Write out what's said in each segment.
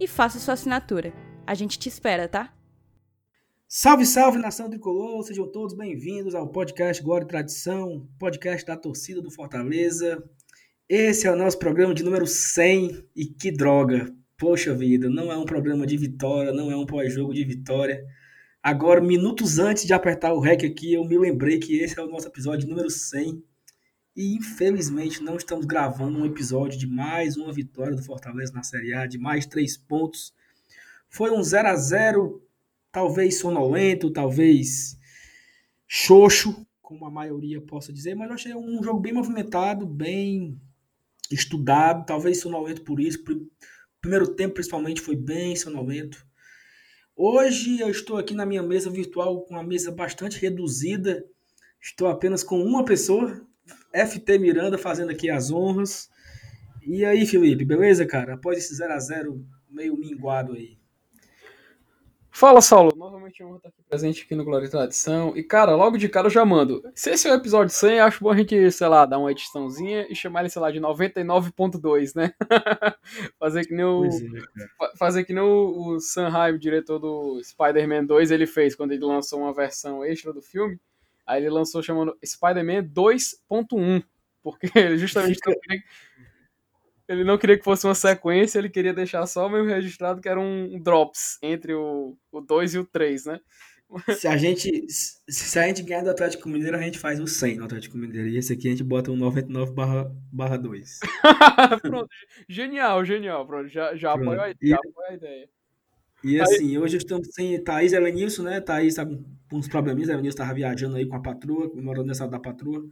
e faça sua assinatura. A gente te espera, tá? Salve, salve, nação tricolor! Sejam todos bem-vindos ao podcast Glória e Tradição, podcast da torcida do Fortaleza. Esse é o nosso programa de número 100 e que droga! Poxa vida, não é um programa de vitória, não é um pós-jogo de vitória. Agora, minutos antes de apertar o REC aqui, eu me lembrei que esse é o nosso episódio número 100. E infelizmente não estamos gravando um episódio de mais uma vitória do Fortaleza na Série A, de mais três pontos. Foi um 0 a 0 talvez sonolento, talvez xoxo, como a maioria possa dizer, mas eu achei um jogo bem movimentado, bem estudado, talvez sonolento por isso. Primeiro tempo, principalmente, foi bem sonolento. Hoje eu estou aqui na minha mesa virtual com uma mesa bastante reduzida. Estou apenas com uma pessoa, FT Miranda, fazendo aqui as honras. E aí, Felipe, beleza, cara? Após esse 0 a 0 meio minguado aí. Fala, Saulo. Novamente eu vou estar aqui presente aqui no Glória e Tradição. E, cara, logo de cara eu já mando. Se esse é o episódio 100, acho bom a gente, sei lá, dar uma ediçãozinha e chamar ele, sei lá, de 99.2, né? fazer que nem o. É, fazer que nem o, o Sanheim, diretor do Spider-Man 2, ele fez quando ele lançou uma versão extra do filme. Aí ele lançou chamando Spider-Man 2.1. Porque justamente ele não queria que fosse uma sequência, ele queria deixar só mesmo registrado que era um drops entre o, o 2 e o 3, né? Se a gente se a gente ganhar do Atlético Mineiro, a gente faz o 100 no Atlético Mineiro. E esse aqui a gente bota um 99 barra, barra 2. pronto, genial, genial. Pronto, já, já, pronto. Apoio, a, já apoio a ideia. E assim, aí... hoje estamos sem Thaís e Elenilson, né? Thaís tá com uns probleminhas, a Elenilson estava viajando aí com a patroa, morando nessa da patroa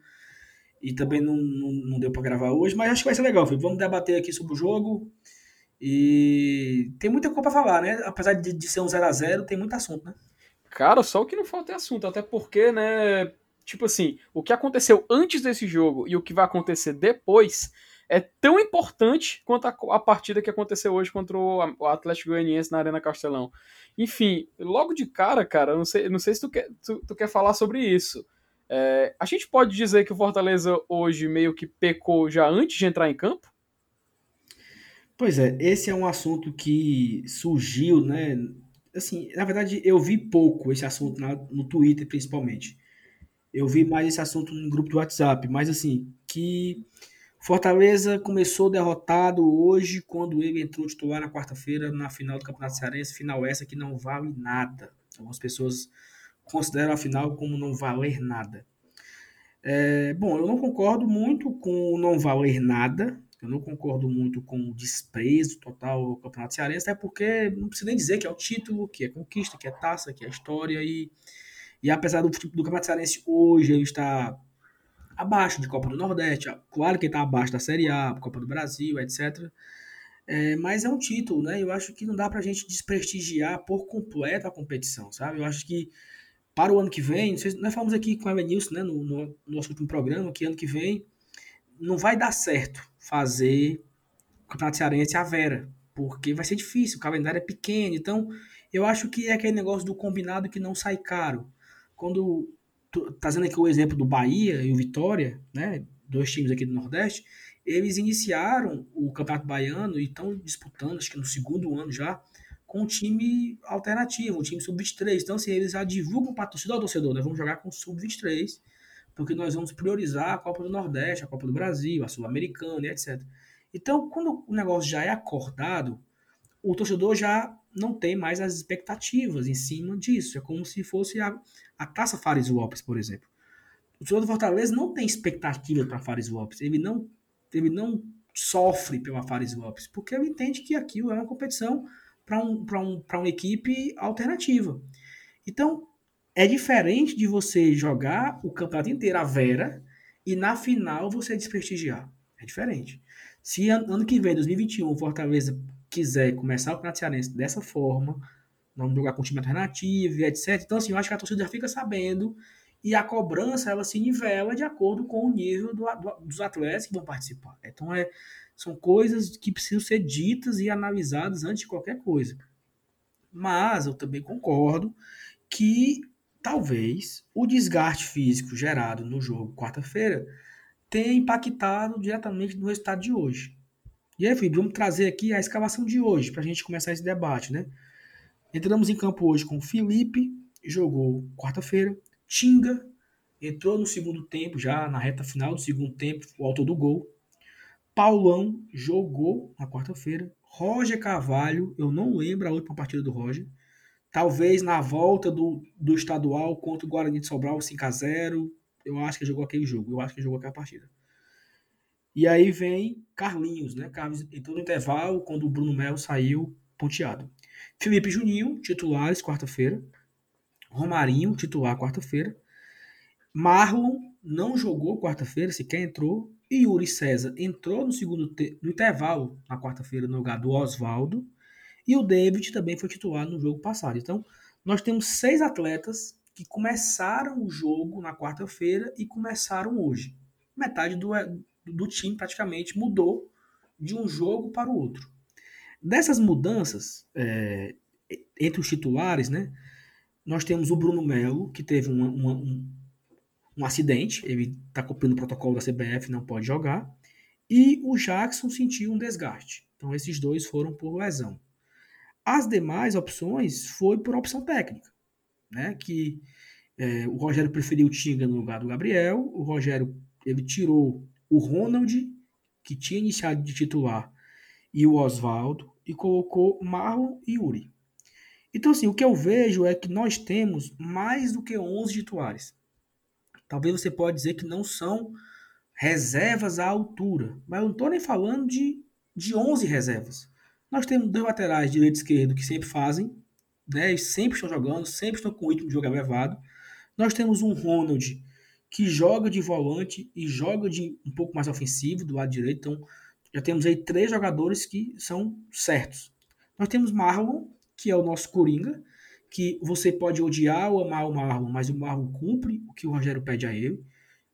e também não, não, não deu para gravar hoje, mas acho que vai ser legal, filho. Vamos debater aqui sobre o jogo. E tem muita coisa para falar, né? Apesar de, de ser um 0 a 0 tem muito assunto, né? Cara, só o que não falta é assunto, até porque, né? Tipo assim, o que aconteceu antes desse jogo e o que vai acontecer depois é tão importante quanto a, a partida que aconteceu hoje contra o, o, Atlético Goianiense na Arena Castelão. Enfim, logo de cara, cara, não sei, não sei se tu quer, tu, tu quer falar sobre isso. É, a gente pode dizer que o Fortaleza hoje meio que pecou já antes de entrar em campo? Pois é, esse é um assunto que surgiu, né? Assim, na verdade, eu vi pouco esse assunto na, no Twitter, principalmente. Eu vi mais esse assunto no grupo do WhatsApp, mas assim, que Fortaleza começou derrotado hoje quando ele entrou titular na quarta-feira na final do Campeonato Cearense, final essa que não vale nada. Algumas pessoas considero a final como não valer nada. É, bom, eu não concordo muito com o não valer nada, eu não concordo muito com o desprezo total ao Campeonato Cearense, até porque não precisa nem dizer que é o título, que é conquista, que é taça, que é história, e, e apesar do, do Campeonato Cearense hoje ele está abaixo de Copa do Nordeste, claro que está abaixo da Série A, Copa do Brasil, etc., é, mas é um título, né? Eu acho que não dá pra gente desprestigiar por completo a competição, sabe? Eu acho que para o ano que vem, nós falamos aqui com a Evanilson, né, no, no, no, nosso último programa, que ano que vem não vai dar certo fazer o Campeonato Cearense à Vera, porque vai ser difícil, o calendário é pequeno, então eu acho que é aquele negócio do combinado que não sai caro. Quando trazendo aqui o exemplo do Bahia e o Vitória, né, dois times aqui do Nordeste, eles iniciaram o Campeonato Baiano e estão disputando, acho que no segundo ano já, com um time alternativo, um time sub-23. Então, assim, eles já divulgam para ao torcedor, nós vamos jogar com sub-23, porque nós vamos priorizar a Copa do Nordeste, a Copa do Brasil, a Sul-Americana e etc. Então, quando o negócio já é acordado, o torcedor já não tem mais as expectativas em cima disso. É como se fosse a, a Taça Fares Lopes, por exemplo. o torcedor do Fortaleza não tem expectativa para Fares Lopes. Ele não, ele não sofre pela Fares Lopes, porque ele entende que aquilo é uma competição para um, um, uma equipe alternativa. Então, é diferente de você jogar o campeonato inteiro a Vera e na final você desprestigiar. É diferente. Se ano que vem, 2021, o Fortaleza quiser começar o Campeonato Cearense dessa forma, vamos jogar com time alternativo, etc. Então, assim, eu acho que a torcida já fica sabendo e a cobrança ela se nivela de acordo com o nível do, do, dos atletas que vão participar. Então, é, são coisas que precisam ser ditas e analisadas antes de qualquer coisa. Mas eu também concordo que talvez o desgaste físico gerado no jogo quarta-feira tenha impactado diretamente no resultado de hoje. E aí, Felipe, vamos trazer aqui a escalação de hoje para a gente começar esse debate, né? Entramos em campo hoje com Felipe, jogou quarta-feira. Tinga entrou no segundo tempo, já na reta final do segundo tempo, o autor do gol. Paulão jogou na quarta-feira. Roger Carvalho, eu não lembro a última partida do Roger. Talvez na volta do, do estadual contra o Guarani de Sobral 5x0. Eu acho que jogou aquele jogo. Eu acho que jogou aquela partida. E aí vem Carlinhos, né? Carlos entrou no intervalo quando o Bruno Melo saiu ponteado. Felipe Juninho, titulares, quarta-feira. Romarinho, titular, quarta-feira. Marlon não jogou quarta-feira, sequer entrou. E Yuri César entrou no segundo no intervalo na quarta-feira no lugar do Oswaldo. E o David também foi titular no jogo passado. Então, nós temos seis atletas que começaram o jogo na quarta-feira e começaram hoje. Metade do, do time praticamente mudou de um jogo para o outro. Dessas mudanças é, entre os titulares, né, nós temos o Bruno Melo, que teve uma, uma, um, um acidente, ele está cumprindo o protocolo da CBF, não pode jogar, e o Jackson sentiu um desgaste. Então esses dois foram por lesão. As demais opções foi por opção técnica, né, que é, o Rogério preferiu o Tinga no lugar do Gabriel, o Rogério ele tirou o Ronald, que tinha iniciado de titular, e o Oswaldo, e colocou Marlon e Yuri. Então, assim, o que eu vejo é que nós temos mais do que 11 titulares. Talvez você pode dizer que não são reservas à altura, mas eu não estou nem falando de, de 11 reservas. Nós temos dois laterais, direito e esquerdo, que sempre fazem, né? Sempre estão jogando, sempre estão com o ritmo de jogo elevado. Nós temos um Ronald que joga de volante e joga de um pouco mais ofensivo do lado direito. Então, já temos aí três jogadores que são certos. Nós temos Marlon, que é o nosso Coringa, que você pode odiar ou amar o Marlon, mas o Marlon cumpre o que o Rogério pede a ele.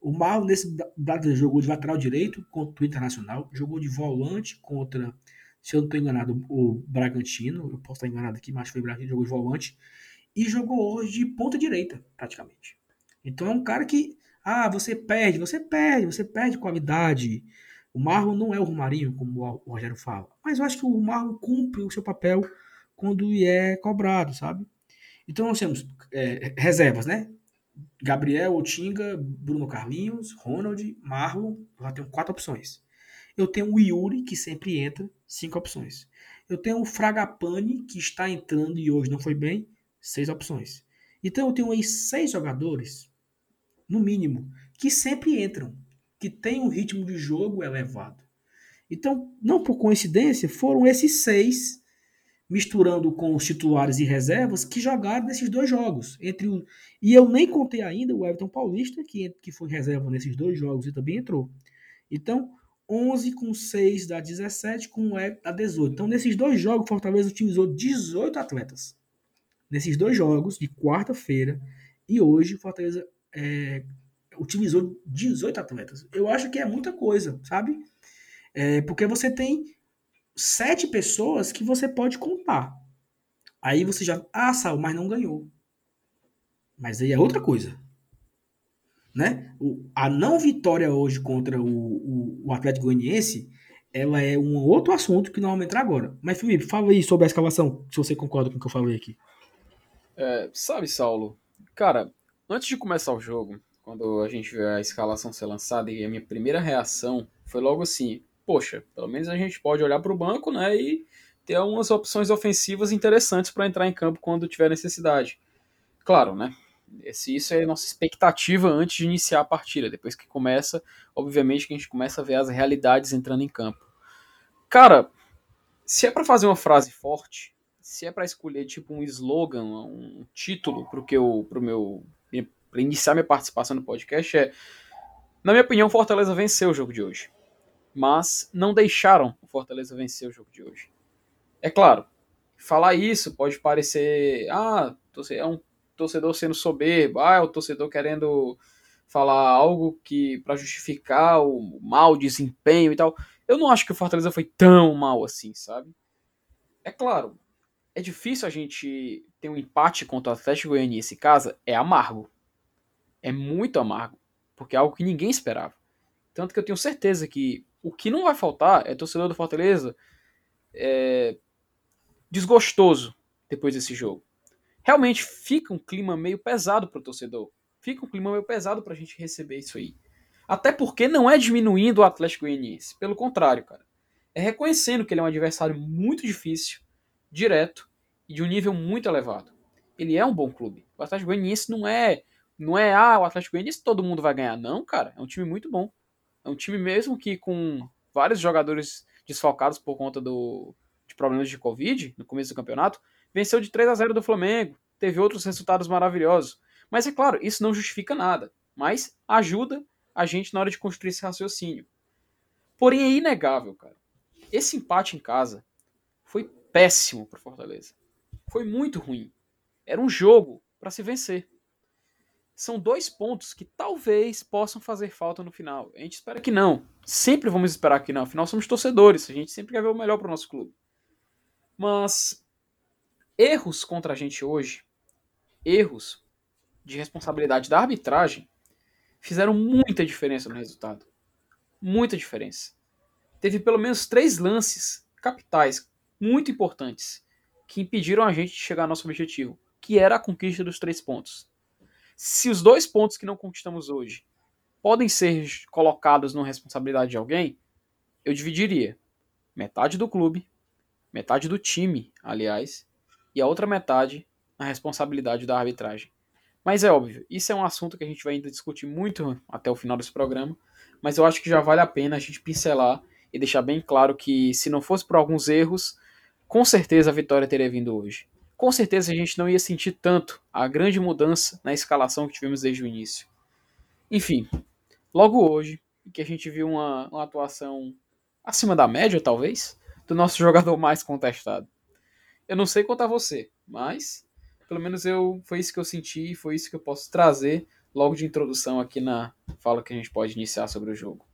O Marlon, nesse dado, jogou de lateral direito contra o Internacional, jogou de volante contra, se eu não estou enganado, o Bragantino. Eu posso estar enganado aqui, mas foi o Bragantino, jogou de volante. E jogou hoje de ponta direita, praticamente. Então é um cara que, ah, você perde, você perde, você perde qualidade. O Marlon não é o Romarinho, como o Rogério fala. Mas eu acho que o Marlon cumpre o seu papel quando é cobrado, sabe? Então nós temos é, reservas, né? Gabriel, Otinga, Bruno Carlinhos, Ronald, Marlon. Eu já tenho quatro opções. Eu tenho o Yuri, que sempre entra, cinco opções. Eu tenho o Fragapane, que está entrando e hoje não foi bem, seis opções. Então eu tenho aí seis jogadores, no mínimo, que sempre entram que tem um ritmo de jogo elevado. Então, não por coincidência, foram esses seis, misturando com os titulares e reservas, que jogaram nesses dois jogos. Entre o... E eu nem contei ainda o Everton Paulista, que, que foi reserva nesses dois jogos e também entrou. Então, 11 com 6 dá 17, com o Everton dá 18. Então, nesses dois jogos, Fortaleza utilizou 18 atletas. Nesses dois jogos, de quarta-feira e hoje, Fortaleza é, utilizou 18 atletas. Eu acho que é muita coisa, sabe? É, porque você tem sete pessoas que você pode contar. Aí você já. Ah, Sal, mas não ganhou. Mas aí é outra coisa. Né? O, a não vitória hoje contra o, o, o Atlético Goianiense ela é um outro assunto que não vamos entrar agora. Mas, Felipe, fala aí sobre a escalação, se você concorda com o que eu falei aqui. É, sabe, Saulo, cara, antes de começar o jogo, quando a gente vê a escalação ser lançada e a minha primeira reação foi logo assim: poxa, pelo menos a gente pode olhar para o banco, né, e ter algumas opções ofensivas interessantes para entrar em campo quando tiver necessidade. Claro, né? Esse, isso é nossa expectativa antes de iniciar a partida. Depois que começa, obviamente que a gente começa a ver as realidades entrando em campo. Cara, se é para fazer uma frase forte, se é para escolher tipo um slogan, um título eu, pro meu, para iniciar minha participação no podcast é, na minha opinião, Fortaleza venceu o jogo de hoje, mas não deixaram o Fortaleza vencer o jogo de hoje. É claro, falar isso pode parecer, ah, é um torcedor sendo soberbo, ah, é o torcedor querendo falar algo que para justificar o mau desempenho e tal. Eu não acho que o Fortaleza foi tão mal assim, sabe? É claro, é difícil a gente ter um empate contra o Atlético Goianiense em casa, é amargo. É muito amargo, porque é algo que ninguém esperava. Tanto que eu tenho certeza que o que não vai faltar é torcedor do Fortaleza é, desgostoso depois desse jogo. Realmente fica um clima meio pesado pro torcedor. Fica um clima meio pesado pra gente receber isso aí. Até porque não é diminuindo o Atlético Goianiense. Pelo contrário, cara. É reconhecendo que ele é um adversário muito difícil, direto e de um nível muito elevado. Ele é um bom clube. O Atlético Goianiense não é, não é, ah, o Atlético Goianiense todo mundo vai ganhar. Não, cara. É um time muito bom. É um time mesmo que com vários jogadores desfalcados por conta do, de problemas de Covid no começo do campeonato, venceu de 3 a 0 do Flamengo, teve outros resultados maravilhosos. Mas é claro, isso não justifica nada, mas ajuda a gente na hora de construir esse raciocínio. Porém, é inegável, cara. Esse empate em casa foi péssimo para Fortaleza. Foi muito ruim. Era um jogo para se vencer. São dois pontos que talvez possam fazer falta no final. A gente espera que não. Sempre vamos esperar que não. Afinal, somos torcedores. A gente sempre quer ver o melhor para o nosso clube. Mas erros contra a gente hoje, erros de responsabilidade da arbitragem, fizeram muita diferença no resultado. Muita diferença. Teve pelo menos três lances capitais, muito importantes, que impediram a gente de chegar ao nosso objetivo, que era a conquista dos três pontos. Se os dois pontos que não conquistamos hoje podem ser colocados na responsabilidade de alguém, eu dividiria metade do clube metade do time, aliás, e a outra metade na responsabilidade da arbitragem. Mas é óbvio, isso é um assunto que a gente vai ainda discutir muito até o final desse programa, mas eu acho que já vale a pena a gente pincelar e deixar bem claro que se não fosse por alguns erros, com certeza a vitória teria vindo hoje. Com certeza a gente não ia sentir tanto a grande mudança na escalação que tivemos desde o início. Enfim, logo hoje, que a gente viu uma, uma atuação acima da média, talvez, do nosso jogador mais contestado. Eu não sei quanto a você, mas pelo menos eu foi isso que eu senti e foi isso que eu posso trazer logo de introdução aqui na fala que a gente pode iniciar sobre o jogo.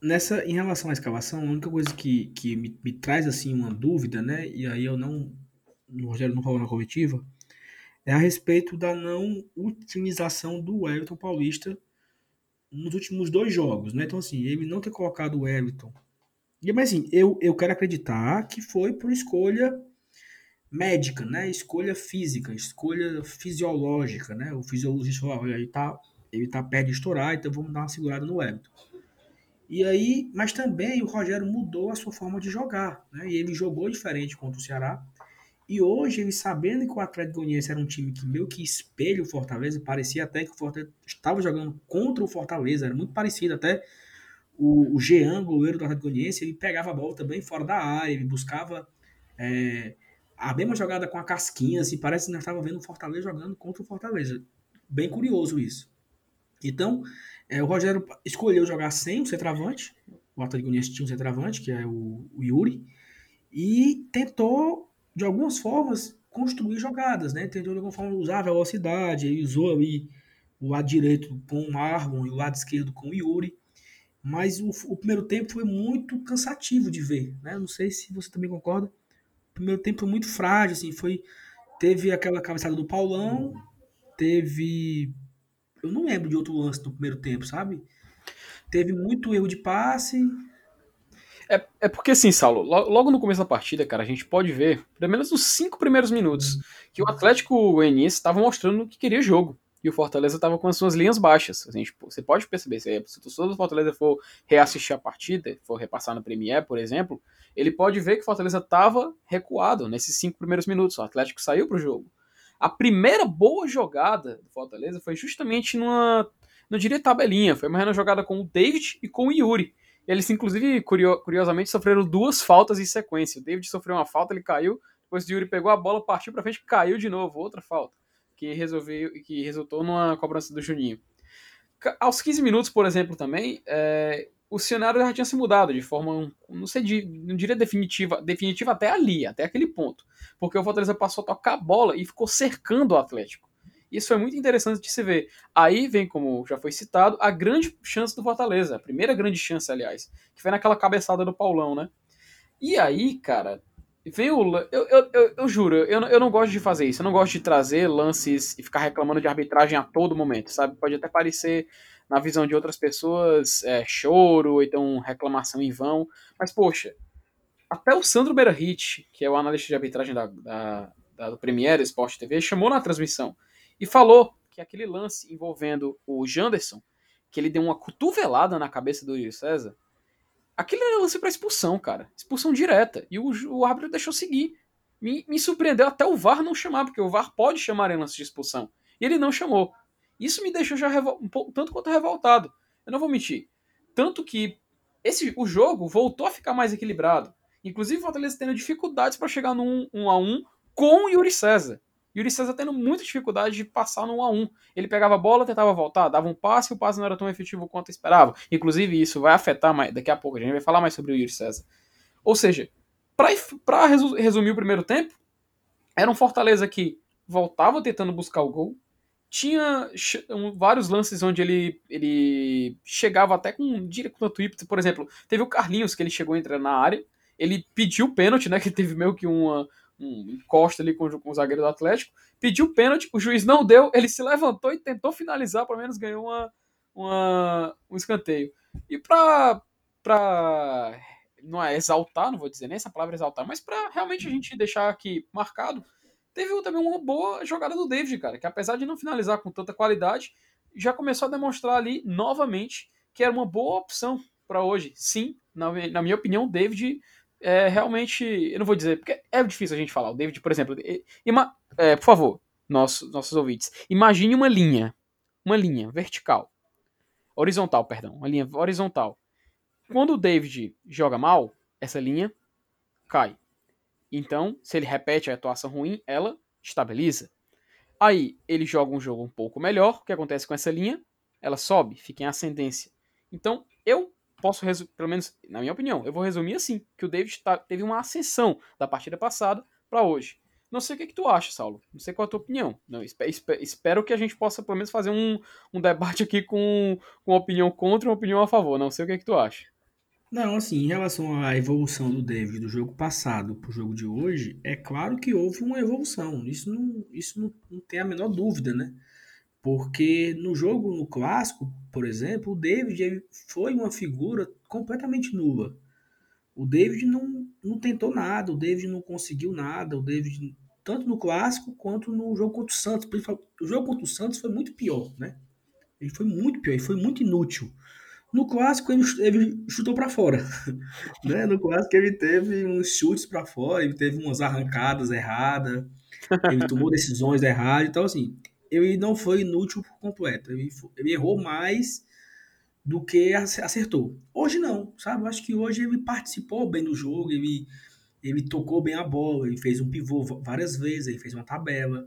Nessa, em relação à escalação, a única coisa que, que me, me traz assim uma dúvida, né? E aí eu não, o Rogério não falou na coletiva, é a respeito da não utilização do Everton Paulista nos últimos dois jogos, né? Então assim, ele não ter colocado o Everton mas assim, eu, eu quero acreditar que foi por escolha médica, né? Escolha física, escolha fisiológica, né? O fisiologista falou, olha, ele tá, ele tá perto de estourar, então vamos dar uma segurada no Everton. E aí, mas também o Rogério mudou a sua forma de jogar, né? E ele jogou diferente contra o Ceará. E hoje, ele sabendo que o Atlético Goianiense era um time que meio que espelha o Fortaleza, parecia até que o Fortaleza estava jogando contra o Fortaleza, era muito parecido até o, o Jean, goleiro do Atlético Goianiense, ele pegava a bola também fora da área, ele buscava é, a mesma jogada com a casquinha, assim, parece que nós estávamos vendo o Fortaleza jogando contra o Fortaleza. Bem curioso isso. Então, é, o Rogério escolheu jogar sem o centroavante, o Atlético Goianiense tinha um centroavante, que é o, o Yuri, e tentou, de algumas formas, construir jogadas, né? Tentou de alguma forma usar a velocidade, ele usou ali o lado direito com o Marlon e o lado esquerdo com o Yuri. Mas o, o, primeiro tempo foi muito cansativo de ver, né? Não sei se você também concorda. O primeiro tempo foi muito frágil, assim, foi teve aquela cabeçada do Paulão, teve eu não lembro de outro lance do primeiro tempo, sabe? Teve muito erro de passe. É, é porque assim, Saulo, logo no começo da partida, cara, a gente pode ver, pelo menos nos cinco primeiros minutos, que o Atlético Goianiense estava mostrando que queria jogo e o Fortaleza estava com as suas linhas baixas. Assim, tipo, você pode perceber, se, se o torcedor do Fortaleza for reassistir a partida, for repassar no Premier, por exemplo, ele pode ver que o Fortaleza estava recuado nesses cinco primeiros minutos. O Atlético saiu para o jogo. A primeira boa jogada do Fortaleza foi justamente numa, não diria tabelinha, foi uma jogada com o David e com o Yuri. Eles, inclusive, curiosamente, sofreram duas faltas em sequência. O David sofreu uma falta, ele caiu, depois o Yuri pegou a bola, partiu para frente, caiu de novo, outra falta, que resolveu, que resultou numa cobrança do Juninho. Aos 15 minutos, por exemplo, também, é, o cenário já tinha se mudado de forma, não sei, não diria definitiva, definitiva até ali, até aquele ponto. Porque o Fortaleza passou a tocar a bola e ficou cercando o Atlético. Isso foi muito interessante de se ver. Aí vem, como já foi citado, a grande chance do Fortaleza, a primeira grande chance, aliás, que foi naquela cabeçada do Paulão, né? E aí, cara, vem o. Eu, eu, eu, eu juro, eu, eu não gosto de fazer isso. Eu não gosto de trazer lances e ficar reclamando de arbitragem a todo momento, sabe? Pode até parecer na visão de outras pessoas, é, choro, ou então reclamação em vão. Mas, poxa, até o Sandro Berahit, que é o analista de arbitragem da, da, da, do Premiere Sport TV, chamou na transmissão e falou que aquele lance envolvendo o Janderson, que ele deu uma cotovelada na cabeça do Yuri César, aquele era lance para expulsão, cara. Expulsão direta. E o, o árbitro deixou seguir. Me, me surpreendeu até o VAR não chamar, porque o VAR pode chamar em lance de expulsão. E ele não chamou. Isso me deixou já um pouco, tanto quanto revoltado. Eu não vou mentir. Tanto que esse, o jogo voltou a ficar mais equilibrado. Inclusive o Fortaleza tendo dificuldades para chegar no 1 a 1 com o Yuri César. Yuri César tendo muita dificuldade de passar no 1 a 1 Ele pegava a bola, tentava voltar, dava um passe e o passe não era tão efetivo quanto esperava. Inclusive, isso vai afetar mais. Daqui a pouco, a gente vai falar mais sobre o Yuri César. Ou seja, para resumir o primeiro tempo, era um Fortaleza que voltava tentando buscar o gol, tinha vários lances onde ele, ele chegava até com direto no Twitter, por exemplo, teve o Carlinhos que ele chegou a entrar na área, ele pediu pênalti, né, que teve meio que uma um encosta ali com, com o zagueiro do Atlético, pediu pênalti, o juiz não deu, ele se levantou e tentou finalizar, pelo menos ganhou uma, uma um escanteio. E para para não é exaltar, não vou dizer nem essa palavra exaltar, mas para realmente a gente deixar aqui marcado, teve também uma boa jogada do David, cara, que apesar de não finalizar com tanta qualidade, já começou a demonstrar ali novamente que era uma boa opção para hoje. Sim, na, na minha opinião, o David é realmente. Eu não vou dizer, porque é difícil a gente falar. O David, por exemplo, ima, é, por favor, nossos, nossos ouvintes, imagine uma linha. Uma linha vertical. Horizontal, perdão. Uma linha horizontal. Quando o David joga mal, essa linha cai. Então, se ele repete a atuação ruim, ela estabiliza. Aí, ele joga um jogo um pouco melhor. O que acontece com essa linha? Ela sobe, fica em ascendência. Então, eu posso, pelo menos na minha opinião, eu vou resumir assim, que o David tá, teve uma ascensão da partida passada para hoje. Não sei o que, que tu acha, Saulo. Não sei qual é a tua opinião. Não, espero, espero que a gente possa, pelo menos, fazer um, um debate aqui com, com uma opinião contra e uma opinião a favor. Não sei o que, que tu acha. Não, assim, em relação à evolução do David do jogo passado para o jogo de hoje, é claro que houve uma evolução. Isso não, isso não, não tem a menor dúvida, né? Porque no jogo, no clássico, por exemplo, o David foi uma figura completamente nula. O David não, não tentou nada, o David não conseguiu nada, o David, tanto no clássico quanto no jogo contra o Santos. O jogo contra o Santos foi muito pior, né? Ele foi muito pior, ele foi muito inútil. No clássico ele, ele chutou para fora, né? No clássico ele teve uns chutes para fora, ele teve umas arrancadas erradas, ele tomou decisões erradas, então assim, ele não foi inútil por completo. Ele, ele errou mais do que acertou. Hoje não, sabe? Eu acho que hoje ele participou bem do jogo, ele, ele tocou bem a bola, ele fez um pivô várias vezes, ele fez uma tabela,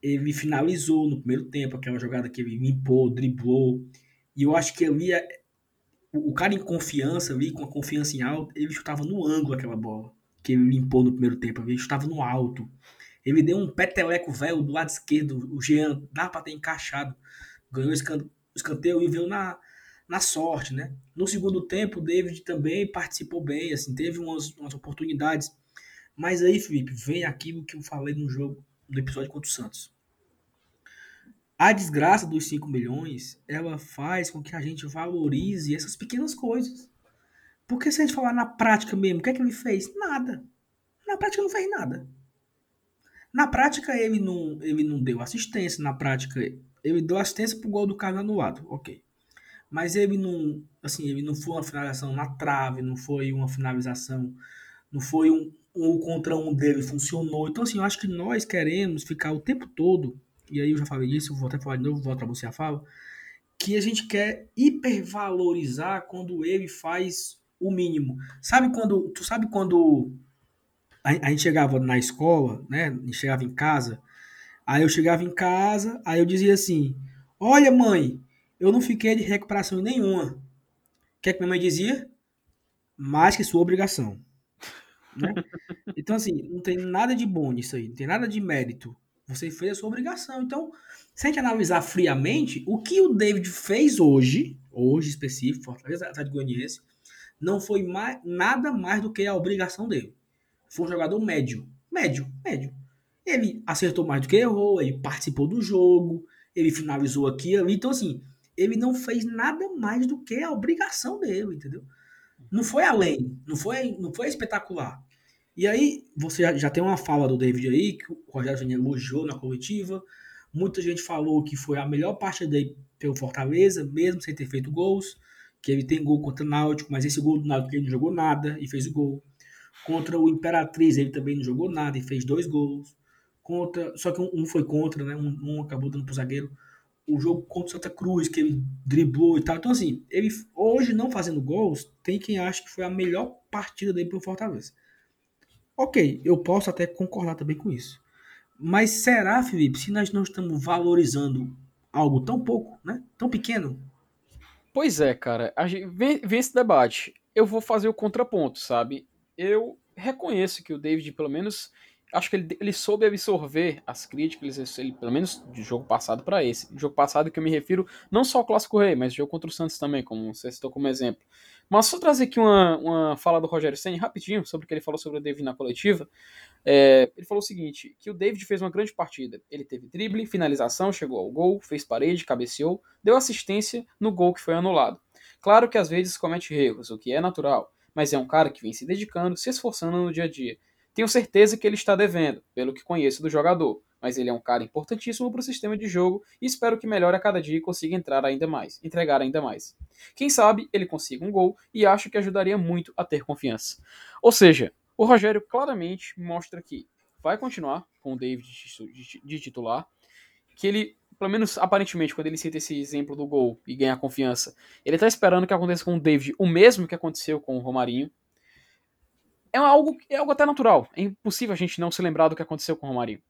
ele finalizou no primeiro tempo, aquela jogada que ele limpou, driblou. E eu acho que ali, o cara em confiança ali, com a confiança em alto, ele chutava no ângulo aquela bola, que ele limpou no primeiro tempo, ele chutava no alto. Ele deu um peteleco velho do lado esquerdo. O Jean dá para ter encaixado. Ganhou o escanteio e veio na, na sorte, né? No segundo tempo, o David também participou bem, assim, teve umas, umas oportunidades. Mas aí, Felipe, vem aquilo que eu falei no jogo, no episódio contra o Santos. A desgraça dos 5 milhões, ela faz com que a gente valorize essas pequenas coisas. Porque se a gente falar na prática mesmo, o que é que ele fez? Nada. Na prática não fez nada. Na prática, ele não, ele não deu assistência. Na prática, ele deu assistência pro gol do Carlos anulado. Ok. Mas ele não, assim, ele não foi uma finalização na trave, não foi uma finalização não foi um, um contra um dele, funcionou. Então, assim, eu acho que nós queremos ficar o tempo todo, e aí eu já falei isso, vou até falar de novo, volto para você a fala, que a gente quer hipervalorizar quando ele faz o mínimo. Sabe quando, tu sabe quando a, a gente chegava na escola, né, a gente chegava em casa, aí eu chegava em casa, aí eu dizia assim, olha mãe, eu não fiquei de recuperação nenhuma. O que é que minha mãe dizia? Mais que sua obrigação. Né? Então, assim, não tem nada de bom nisso aí, não tem nada de mérito. Você fez a sua obrigação. Então, se a gente analisar friamente, o que o David fez hoje, hoje específico, Fortaleza Atlético Goianiense, não foi mais, nada mais do que a obrigação dele. Foi um jogador médio. Médio, médio. Ele acertou mais do que errou, ele participou do jogo, ele finalizou aqui ali. Então, assim, ele não fez nada mais do que a obrigação dele, entendeu? Não foi além, não foi, não foi espetacular. E aí, você já, já tem uma fala do David aí, que o Rogério Senna elogiou na coletiva. Muita gente falou que foi a melhor parte dele pelo Fortaleza, mesmo sem ter feito gols. Que ele tem gol contra o Náutico, mas esse gol do Náutico ele não jogou nada e fez o gol. Contra o Imperatriz ele também não jogou nada e fez dois gols. Contra, só que um, foi contra, né? Um, um acabou dando pro zagueiro o jogo contra o Santa Cruz, que ele driblou e tal. Então, assim, ele hoje não fazendo gols, tem quem acha que foi a melhor partida dele pro Fortaleza. Ok, eu posso até concordar também com isso. Mas será, Felipe, se nós não estamos valorizando algo tão pouco, né? Tão pequeno? Pois é, cara. Gente, vem, vem esse debate. Eu vou fazer o contraponto, sabe? Eu reconheço que o David, pelo menos, acho que ele, ele soube absorver as críticas, ele, pelo menos de jogo passado para esse. Jogo passado que eu me refiro não só ao Clássico Rei, mas jogo contra o Santos também, como você citou como exemplo. Mas só trazer aqui uma, uma fala do Rogério Senna rapidinho sobre o que ele falou sobre o David na coletiva. É, ele falou o seguinte: que o David fez uma grande partida. Ele teve drible, finalização, chegou ao gol, fez parede, cabeceou, deu assistência no gol que foi anulado. Claro que às vezes comete erros, o que é natural, mas é um cara que vem se dedicando, se esforçando no dia a dia. Tenho certeza que ele está devendo, pelo que conheço do jogador, mas ele é um cara importantíssimo para o sistema de jogo e espero que melhore a cada dia e consiga entrar ainda mais, entregar ainda mais. Quem sabe ele consiga um gol e acho que ajudaria muito a ter confiança. Ou seja, o Rogério claramente mostra que vai continuar com o David de titular, que ele, pelo menos aparentemente, quando ele cita esse exemplo do gol e ganha confiança, ele está esperando que aconteça com o David o mesmo que aconteceu com o Romarinho, é algo, é algo até natural. É impossível a gente não se lembrar do que aconteceu com o Romarinho.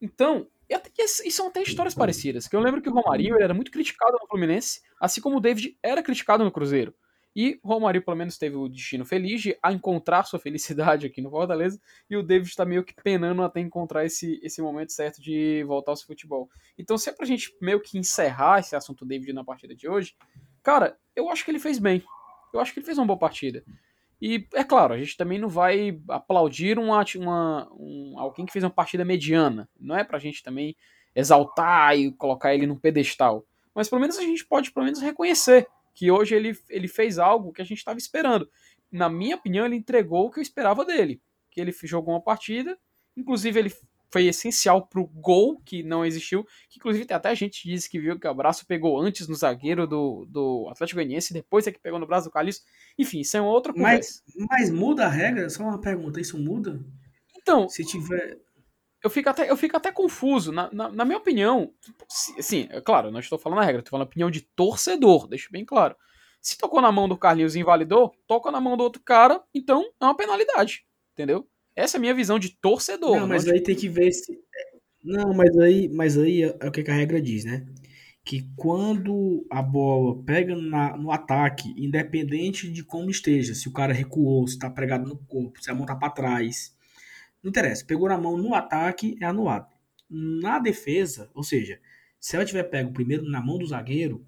Então, e, são até histórias parecidas. Que eu lembro que o Romarinho era muito criticado no Fluminense, assim como o David era criticado no Cruzeiro. E o Romarinho, pelo menos, teve o destino feliz de encontrar sua felicidade aqui no Fortaleza. E o David está meio que penando até encontrar esse, esse momento certo de voltar ao seu futebol. Então, se é pra gente meio que encerrar esse assunto David na partida de hoje, cara, eu acho que ele fez bem. Eu acho que ele fez uma boa partida. E é claro, a gente também não vai aplaudir uma, uma, um, alguém que fez uma partida mediana. Não é pra gente também exaltar e colocar ele num pedestal. Mas pelo menos a gente pode pelo menos reconhecer que hoje ele, ele fez algo que a gente estava esperando. Na minha opinião, ele entregou o que eu esperava dele. Que ele jogou uma partida, inclusive ele foi essencial pro gol que não existiu. Que inclusive até a gente disse que viu que o braço pegou antes no zagueiro do, do Atlético Goianiense, depois é que pegou no braço do Calixto. Enfim, isso é uma outra conversa. Mas, mas muda a regra? Só uma pergunta, isso muda? Então, se tiver eu fico até, eu fico até confuso. Na, na, na minha opinião, sim, é claro, não estou falando a regra, estou falando a opinião de torcedor, deixa bem claro. Se tocou na mão do Carlinhos e invalidou, toca na mão do outro cara, então é uma penalidade, entendeu? Essa é a minha visão de torcedor. Não, mas não aí de... tem que ver se. Não, mas aí, mas aí é o que a regra diz, né? Que quando a bola pega na, no ataque, independente de como esteja, se o cara recuou, se está pregado no corpo, se a mão tá para trás, não interessa. Pegou na mão no ataque, é anulado. Na defesa, ou seja, se ela tiver pego primeiro na mão do zagueiro,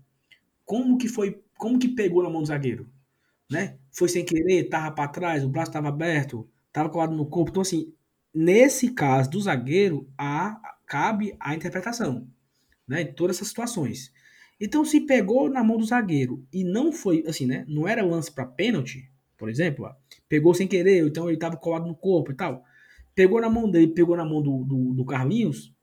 como que foi, como que pegou na mão do zagueiro, né? Foi sem querer, tava para trás, o braço estava aberto, estava colado no corpo. Então, assim, nesse caso do zagueiro, a, cabe a interpretação, né? Em todas essas situações. Então, se pegou na mão do zagueiro e não foi, assim, né? Não era lance para pênalti, por exemplo, ó, pegou sem querer, então ele estava colado no corpo e tal. Pegou na mão dele, pegou na mão do, do, do Carlinhos,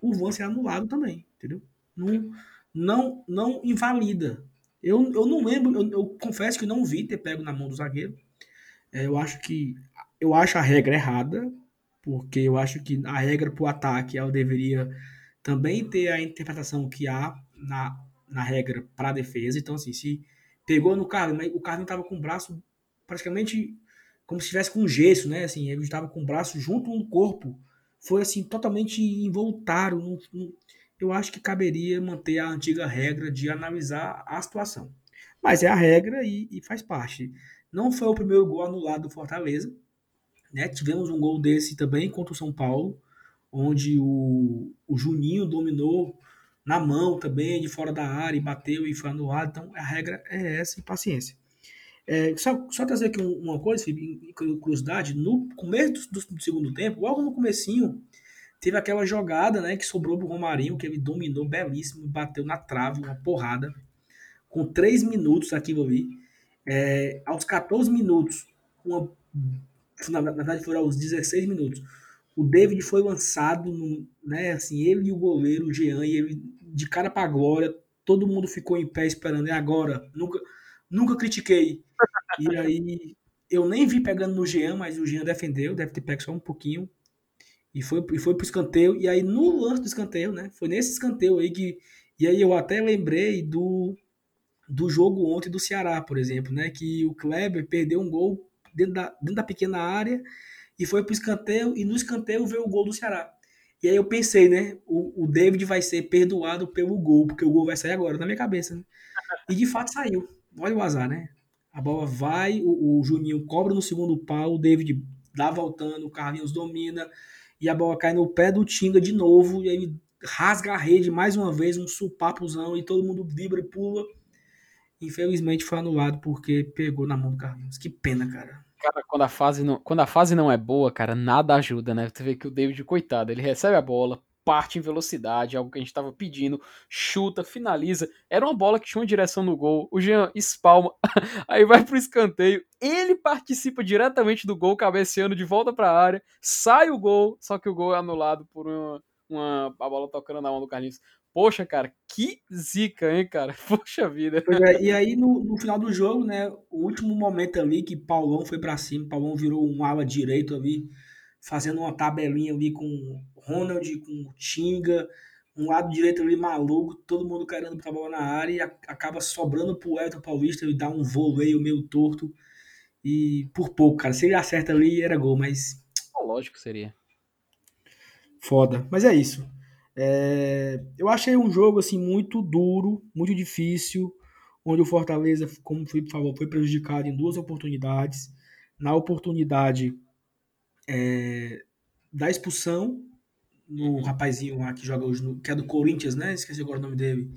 o lance é anulado também, entendeu? Não, não, não invalida. Eu, eu não lembro, eu, eu confesso que não vi ter pego na mão do zagueiro. É, eu acho que eu acho a regra errada, porque eu acho que a regra para o ataque ela deveria também ter a interpretação que há na, na regra para a defesa. Então, assim, se pegou no Carlos, mas o Carlos estava com o braço praticamente como se estivesse com gesso, né? Assim, ele estava com o braço junto no corpo. Foi assim, totalmente involuntário. Eu acho que caberia manter a antiga regra de analisar a situação. Mas é a regra e, e faz parte. Não foi o primeiro gol anulado do Fortaleza. Né? Tivemos um gol desse também contra o São Paulo, onde o, o Juninho dominou na mão também, de fora da área, e bateu e foi anulado. Então a regra é essa e paciência. É, só, só trazer aqui uma coisa, curiosidade, no começo do, do, segundo tempo, logo no comecinho, teve aquela jogada né, que sobrou pro Romarinho, que ele dominou belíssimo, bateu na trave, uma porrada, com 3 minutos, aqui ver, é, aos 14 minutos, uma, na, na verdade foram aos 16 minutos, o David foi lançado, no, né, assim, ele e o goleiro, o Jean, e ele de cara pra glória, todo mundo ficou em pé esperando, e agora? Nunca, nunca critiquei. E aí, eu nem vi pegando no Jean, mas o Jean defendeu, deve ter pego só um pouquinho, e foi, e foi pro escanteio, e aí no lance do escanteio, né, foi nesse escanteio aí que, e aí eu até lembrei do, do jogo ontem do Ceará, por exemplo, né, que o Kleber perdeu um gol dentro da, dentro da pequena área, e foi pro escanteio, e no escanteio veio o gol do Ceará. E aí eu pensei, né? O, o David vai ser perdoado pelo gol, porque o gol vai sair agora, na minha cabeça, né? E de fato saiu. Olha o azar, né? A bola vai, o, o Juninho cobra no segundo pau, o David dá voltando, o Carlinhos domina, e a bola cai no pé do Tinga de novo, e aí rasga a rede mais uma vez, um supapuzão, e todo mundo vibra e pula. Infelizmente foi anulado porque pegou na mão do Carlinhos. Que pena, cara. Cara, quando a fase não, quando a fase não é boa, cara, nada ajuda, né? Você vê que o David, coitado, ele recebe a bola, parte em velocidade, algo que a gente estava pedindo, chuta, finaliza. Era uma bola que tinha uma direção no gol. O Jean espalma, aí vai pro escanteio. Ele participa diretamente do gol, cabeceando de volta para a área. Sai o gol, só que o gol é anulado por uma, uma a bola tocando na mão do Carlinhos. Poxa, cara, que zica, hein, cara? Poxa vida. É, e aí, no, no, final do jogo, né, o último momento ali que Paulão foi para cima, Paulão virou um ala direito ali, fazendo uma tabelinha ali com Ronald, com Tinga, um lado direito ali maluco, todo mundo querendo pra bola na área e acaba sobrando pro Everton Paulista e dá um voleio meio torto. E por pouco, cara. Se ele acerta ali, era gol, mas. Lógico que seria. Foda. Mas é isso. É, eu achei um jogo assim muito duro, muito difícil, onde o Fortaleza, como o Felipe falou, foi prejudicado em duas oportunidades. Na oportunidade é, da expulsão no rapazinho lá que joga hoje, no, que é do Corinthians, né? Esqueci agora o nome dele.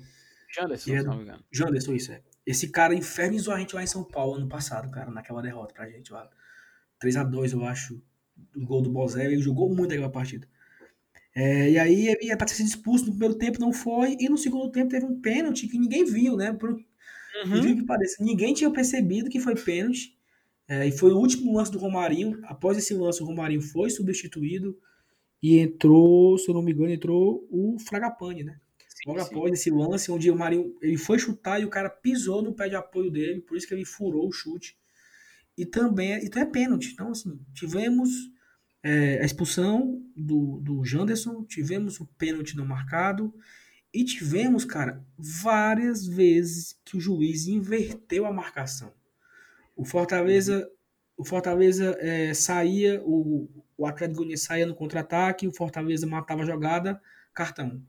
Janderson, é, se não me engano. Janderson, isso é. Esse cara infernizou a gente lá em São Paulo ano passado, cara, naquela derrota pra gente lá. 3x2, eu acho, do gol do Bozé. Ele jogou muito aquela partida. É, e aí ele ia para ser expulso no primeiro tempo, não foi, e no segundo tempo teve um pênalti que ninguém viu, né? Por, uhum. que pareça, ninguém tinha percebido que foi pênalti. É, e foi o último lance do Romarinho. Após esse lance, o Romarinho foi substituído e entrou, se eu não me engano, entrou o Fragapane, né? Sim, Logo sim. após esse lance, onde o Marinho ele foi chutar e o cara pisou no pé de apoio dele, por isso que ele furou o chute. E também, então é pênalti. Então, assim, tivemos é, a expulsão do, do Janderson, tivemos o pênalti não marcado e tivemos, cara, várias vezes que o juiz inverteu a marcação. O Fortaleza, o Fortaleza é, saía, o, o Atlético Goianiense saía no contra-ataque, o Fortaleza matava a jogada, cartão.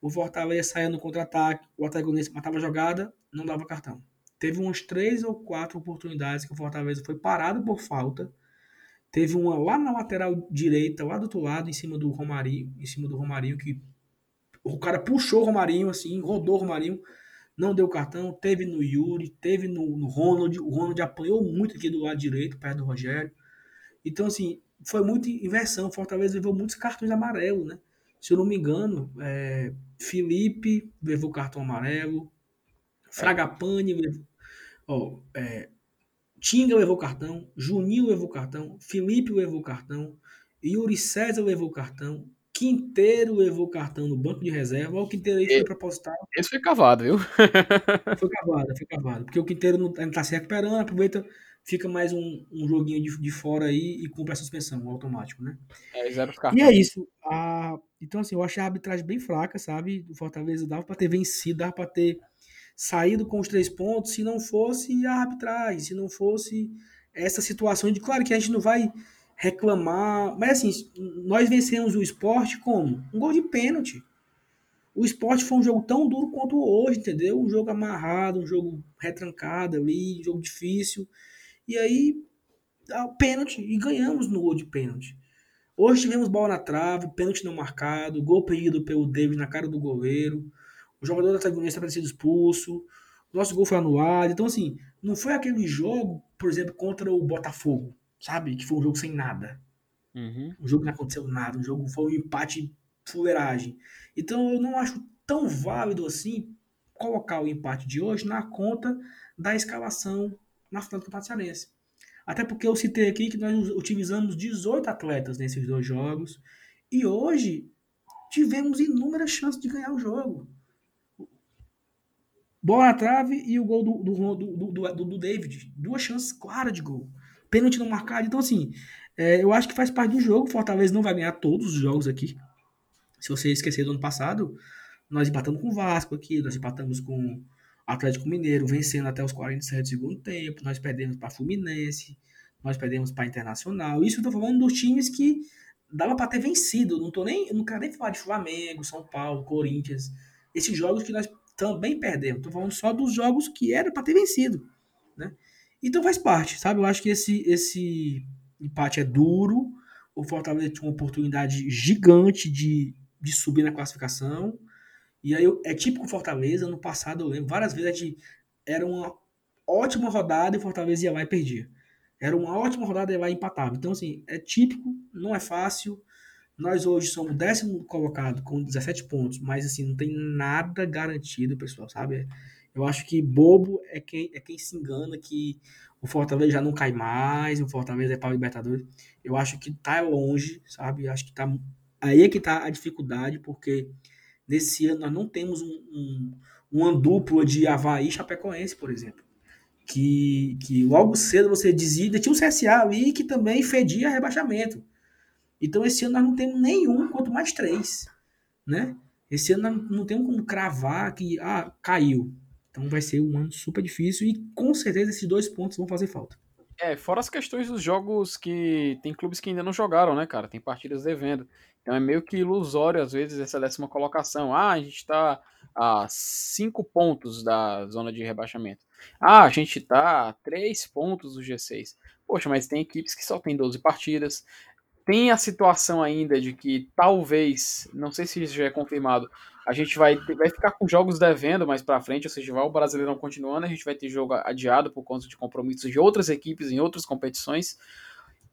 O Fortaleza saía no contra-ataque, o Atlético Goianiense matava a jogada, não dava cartão. Teve umas três ou quatro oportunidades que o Fortaleza foi parado por falta Teve uma lá na lateral direita, lá do outro lado, em cima do Romarinho, em cima do Romarinho, que o cara puxou o Romarinho, assim, rodou o Romarinho, não deu cartão. Teve no Yuri, teve no, no Ronald. O Ronald apanhou muito aqui do lado direito, perto do Rogério. Então, assim, foi muita inversão. Fortaleza levou muitos cartões amarelos, né? Se eu não me engano, é, Felipe levou cartão amarelo, Fragapane levou. É, Tinga levou cartão, Juninho levou cartão, Felipe levou cartão, Yuri César levou cartão, Quinteiro levou cartão no banco de reserva. O Quinteiro aí foi proposital. Esse foi cavado, viu? foi cavado, foi cavado. Porque o Quinteiro não, não tá se recuperando, aproveita fica mais um, um joguinho de, de fora aí e cumpre a suspensão automático, né? É, zero E é isso. A... Então, assim, eu achei a arbitragem bem fraca, sabe? O Fortaleza dava para ter vencido, dava para ter saído com os três pontos se não fosse a arbitragem, se não fosse essa situação de, claro que a gente não vai reclamar, mas assim, nós vencemos o esporte como? Um gol de pênalti. O esporte foi um jogo tão duro quanto hoje, entendeu? Um jogo amarrado, um jogo retrancado ali, um jogo difícil. E aí, o pênalti, e ganhamos no gol de pênalti. Hoje tivemos bola na trave, pênalti não marcado, gol perdido pelo David na cara do goleiro, o jogador da antagonista ter sido expulso, o nosso gol foi anulado. Então, assim, não foi aquele jogo, por exemplo, contra o Botafogo, sabe? Que foi um jogo sem nada. Uhum. Um jogo que não aconteceu nada, um jogo foi um empate fuleiragem. Então, eu não acho tão válido assim colocar o empate de hoje na conta da escalação na final do Campeonato Cearense. Até porque eu citei aqui que nós utilizamos 18 atletas nesses dois jogos. E hoje tivemos inúmeras chances de ganhar o jogo. Bola na trave e o gol do, do, do, do, do David. Duas chances claras de gol. Pênalti não marcado. Então, assim, é, eu acho que faz parte do jogo. Fortaleza não vai ganhar todos os jogos aqui. Se você esquecer do ano passado, nós empatamos com o Vasco aqui, nós empatamos com Atlético Mineiro vencendo até os 47 do segundo tempo, nós perdemos para Fluminense, nós perdemos para Internacional. Isso eu tô falando dos times que dava para ter vencido. Não tô nem, não quero nem falar de Flamengo, São Paulo, Corinthians, esses jogos que nós também perdemos. Tô falando só dos jogos que era para ter vencido, né? Então faz parte, sabe? Eu acho que esse esse empate é duro. O Fortaleza tinha uma oportunidade gigante de, de subir na classificação e aí é típico Fortaleza, no passado eu lembro, várias vezes gente era uma ótima rodada e o Fortaleza ia lá e perdia. Era uma ótima rodada e ia lá e empatava. Então, assim, é típico, não é fácil. Nós hoje somos décimo colocado com 17 pontos, mas assim, não tem nada garantido, pessoal, sabe? Eu acho que bobo é quem, é quem se engana que o Fortaleza já não cai mais, o Fortaleza é para o Libertadores. Eu acho que tá longe, sabe? Eu acho que tá. Aí é que tá a dificuldade, porque Nesse ano nós não temos um, um, uma dupla de Havaí e Chapecoense, por exemplo. Que, que logo cedo você dizia, tinha um CSA ali que também fedia rebaixamento. Então esse ano nós não temos nenhum, quanto mais três. Né? Esse ano não temos como cravar que ah, caiu. Então vai ser um ano super difícil e com certeza esses dois pontos vão fazer falta. É, fora as questões dos jogos que tem clubes que ainda não jogaram, né, cara? Tem partidas devendo. Então é meio que ilusório, às vezes, essa décima colocação. Ah, a gente está a cinco pontos da zona de rebaixamento. Ah, a gente está a três pontos do G6. Poxa, mas tem equipes que só tem 12 partidas. Tem a situação ainda de que talvez, não sei se isso já é confirmado, a gente vai, vai ficar com jogos devendo mais para frente, ou seja, vai o Brasileirão continuando, a gente vai ter jogo adiado por conta de compromissos de outras equipes em outras competições.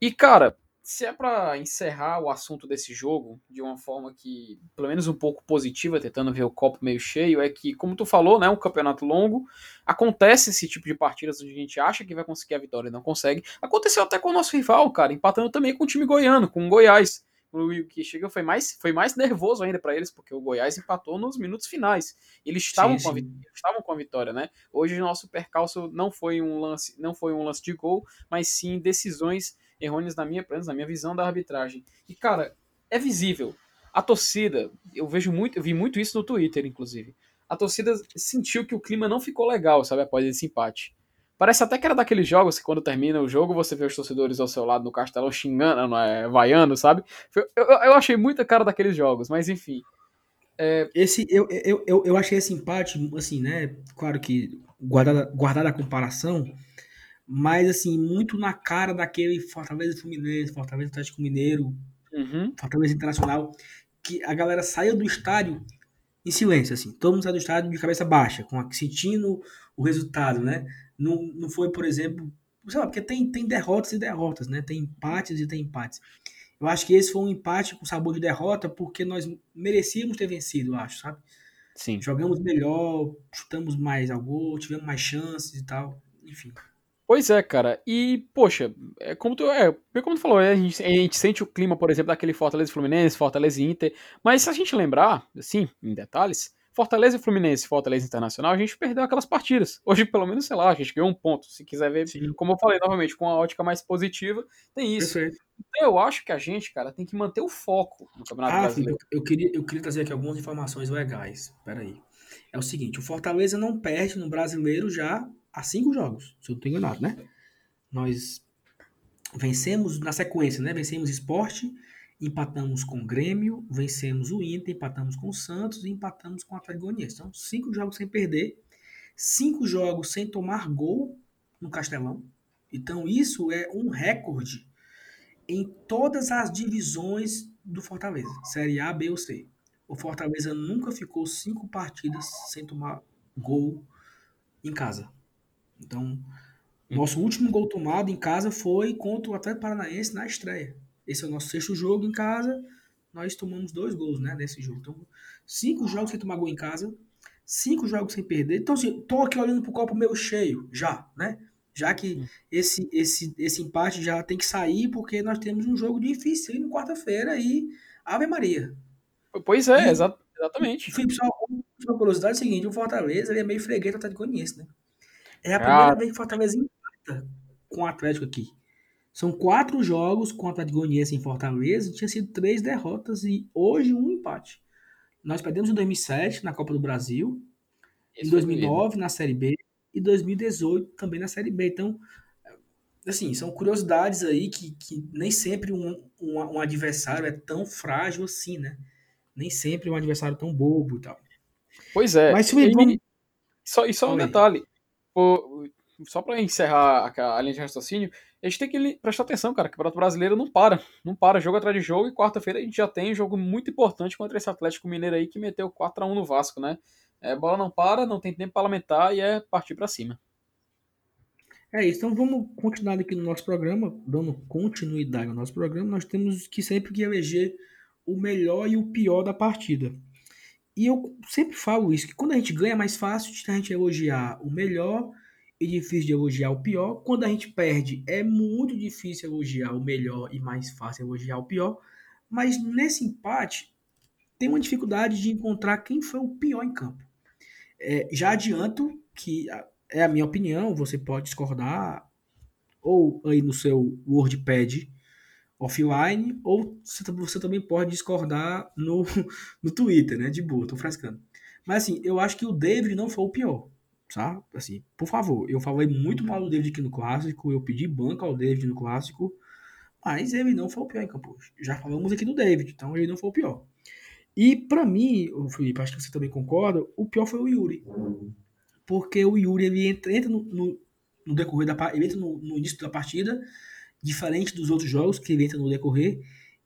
E, cara, se é para encerrar o assunto desse jogo de uma forma que, pelo menos um pouco positiva, tentando ver o copo meio cheio, é que, como tu falou, né, um campeonato longo, acontece esse tipo de partidas onde a gente acha que vai conseguir a vitória e não consegue. Aconteceu até com o nosso rival, cara, empatando também com o time goiano, com o Goiás o que chegou foi mais, foi mais nervoso ainda para eles, porque o Goiás empatou nos minutos finais. Eles estavam, sim, com, a, estavam com a vitória, né? Hoje o nosso percalço não foi um lance, não foi um lance de gol, mas sim decisões errôneas na minha, na minha visão da arbitragem. E cara, é visível. A torcida, eu vejo muito, eu vi muito isso no Twitter, inclusive. A torcida sentiu que o clima não ficou legal, sabe, após esse empate. Parece até que era daqueles jogos que quando termina o jogo você vê os torcedores ao seu lado no castelo xingando, não é, vaiando, sabe? Eu, eu, eu achei muita cara daqueles jogos, mas enfim. É... Esse, eu, eu, eu, eu achei esse empate, assim, né? Claro que guardada, guardada a comparação, mas assim, muito na cara daquele Fortaleza Fluminense, Fortaleza Atlético Mineiro, uhum. Fortaleza Internacional, que a galera saiu do estádio em silêncio, assim. Todo mundo saiu do estádio de cabeça baixa, com sentindo o resultado, né? Não, não foi, por exemplo, sei lá, porque tem, tem derrotas e derrotas, né? Tem empates e tem empates. Eu acho que esse foi um empate com sabor de derrota porque nós merecíamos ter vencido, eu acho, sabe? Sim. Jogamos melhor, chutamos mais ao gol, tivemos mais chances e tal, enfim. Pois é, cara. E, poxa, é como tu, é, como tu falou, a gente, a gente sente o clima, por exemplo, daquele Fortaleza Fluminense, Fortaleza Inter. Mas se a gente lembrar, assim, em detalhes, Fortaleza e Fluminense, Fortaleza Internacional, a gente perdeu aquelas partidas. Hoje, pelo menos, sei lá, a gente ganhou um ponto. Se quiser ver, Sim. como eu falei novamente, com a ótica mais positiva, tem isso. Perfeito. Então eu acho que a gente, cara, tem que manter o foco no Campeonato ah, Brasileiro. Eu, eu, queria, eu queria trazer aqui algumas informações legais. Peraí. É o seguinte, o Fortaleza não perde no Brasileiro já há cinco jogos, se eu não estou enganado, né? Nós vencemos na sequência, né? Vencemos Esporte, empatamos com o Grêmio, vencemos o Inter, empatamos com o Santos e empatamos com o Atlético Goianiense. São cinco jogos sem perder, cinco jogos sem tomar gol no Castelão. Então isso é um recorde em todas as divisões do Fortaleza, Série A, B ou C. O Fortaleza nunca ficou cinco partidas sem tomar gol em casa. Então, nosso último gol tomado em casa foi contra o Atlético Paranaense na estreia. Esse é o nosso sexto jogo em casa. Nós tomamos dois gols, né, nesse jogo. Então, cinco jogos sem tomar gol em casa, cinco jogos sem perder. Então, assim, tô aqui olhando pro copo meio cheio, já, né? Já que esse, esse, esse empate já tem que sair, porque nós temos um jogo difícil no quarta-feira e Ave Maria. Pois é, e, exatamente. Felipe, só uma curiosidade é o seguinte: o Fortaleza ele é meio freguês do Atlético Goianiense, né? É a primeira ah. vez que o Fortaleza empata com o Atlético aqui. São quatro jogos com o Atlético Goianiense em Fortaleza tinha sido três derrotas e hoje um empate. Nós perdemos em 2007 na Copa do Brasil, Esse em 2009 na Série B e 2018 também na Série B. Então, assim, são curiosidades aí que, que nem sempre um, um, um adversário é tão frágil assim, né? Nem sempre um adversário tão bobo e tal. Pois é. Mas e, vamos... só, e só um detalhe. Só para encerrar a, a, linha de raciocínio, a gente tem que prestar atenção, cara. Que o Campeonato Brasileiro não para. Não para, jogo atrás de jogo. E quarta-feira a gente já tem um jogo muito importante contra esse Atlético Mineiro aí que meteu 4 a 1 no Vasco, né? É, bola não para, não tem tempo para lamentar e é partir para cima. É isso, então vamos continuar aqui no nosso programa, dando continuidade ao nosso programa. Nós temos que sempre que eleger o melhor e o pior da partida. E eu sempre falo isso, que quando a gente ganha é mais fácil a gente elogiar o melhor e difícil de elogiar o pior. Quando a gente perde, é muito difícil elogiar o melhor e mais fácil elogiar o pior. Mas nesse empate, tem uma dificuldade de encontrar quem foi o pior em campo. É, já adianto que é a minha opinião, você pode discordar, ou aí no seu WordPad offline, ou você também pode discordar no, no Twitter, né? De boa, tô frescando. Mas assim, eu acho que o David não foi o pior, tá? Assim, por favor, eu falei muito mal do David aqui no clássico, eu pedi banca ao David no clássico, mas ele não foi o pior em campo. Já falamos aqui do David, então ele não foi o pior. E para mim, Felipe, acho que você também concorda, o pior foi o Yuri porque o Yuri ele entra, entra no, no, no, decorrer da ele entra no, no, início da partida, diferente dos outros jogos que ele entra no decorrer,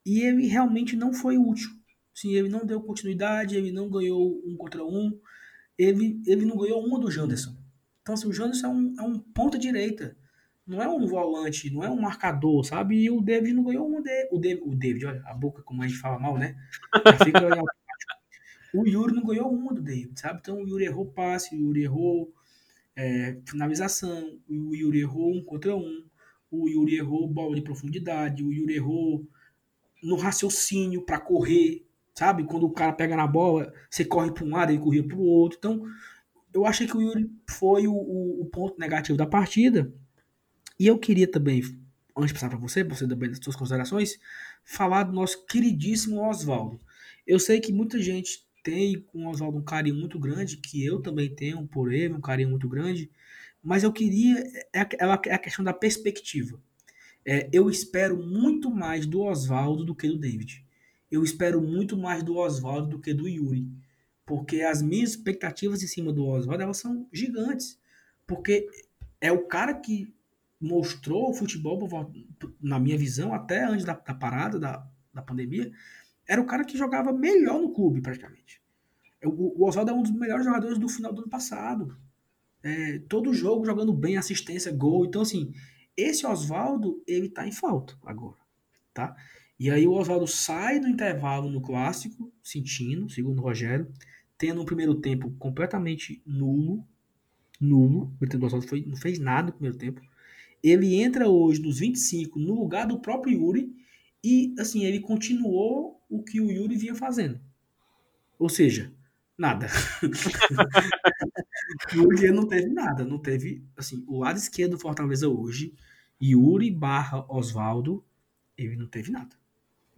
e ele realmente não foi útil. Sim, ele não deu continuidade, ele não ganhou um contra um, ele, ele não ganhou uma do Janderson. Então, assim, o Janderson é um, é um ponta direita, não é um volante, não é um marcador, sabe? E o David não ganhou um de, o David, o David, olha, a boca como a gente fala mal, né? O Yuri não ganhou uma do David, sabe? Então o Yuri errou passe, o Yuri errou é, finalização, o Yuri errou um contra um, o Yuri errou bola de profundidade, o Yuri errou no raciocínio para correr, sabe? Quando o cara pega na bola, você corre para um lado, ele corria para o outro. Então, eu achei que o Yuri foi o, o, o, ponto negativo da partida. E eu queria também, antes de passar para você, você também das suas considerações, falar do nosso queridíssimo Oswaldo. Eu sei que muita gente tem com o Oswaldo um carinho muito grande, que eu também tenho por ele, um carinho muito grande, mas eu queria. É, é, é a questão da perspectiva. É, eu espero muito mais do Oswaldo do que do David. Eu espero muito mais do Oswaldo do que do Yuri. Porque as minhas expectativas em cima do Oswaldo elas são gigantes. Porque é o cara que mostrou o futebol, na minha visão, até antes da, da parada da, da pandemia, era o cara que jogava melhor no clube, praticamente. O, o Oswaldo é um dos melhores jogadores do final do ano passado. É, todo jogo jogando bem, assistência, gol. Então, assim, esse Oswaldo, ele tá em falta agora, tá? E aí o Oswaldo sai do intervalo no clássico, sentindo, segundo o Rogério, tendo um primeiro tempo completamente nulo, nulo, o Oswaldo foi, não fez nada no primeiro tempo. Ele entra hoje nos 25 no lugar do próprio Yuri e, assim, ele continuou o que o Yuri vinha fazendo. Ou seja, Nada. Porque não teve nada, não teve, assim, o lado esquerdo do Fortaleza hoje, Yuri barra Oswaldo, ele não teve nada.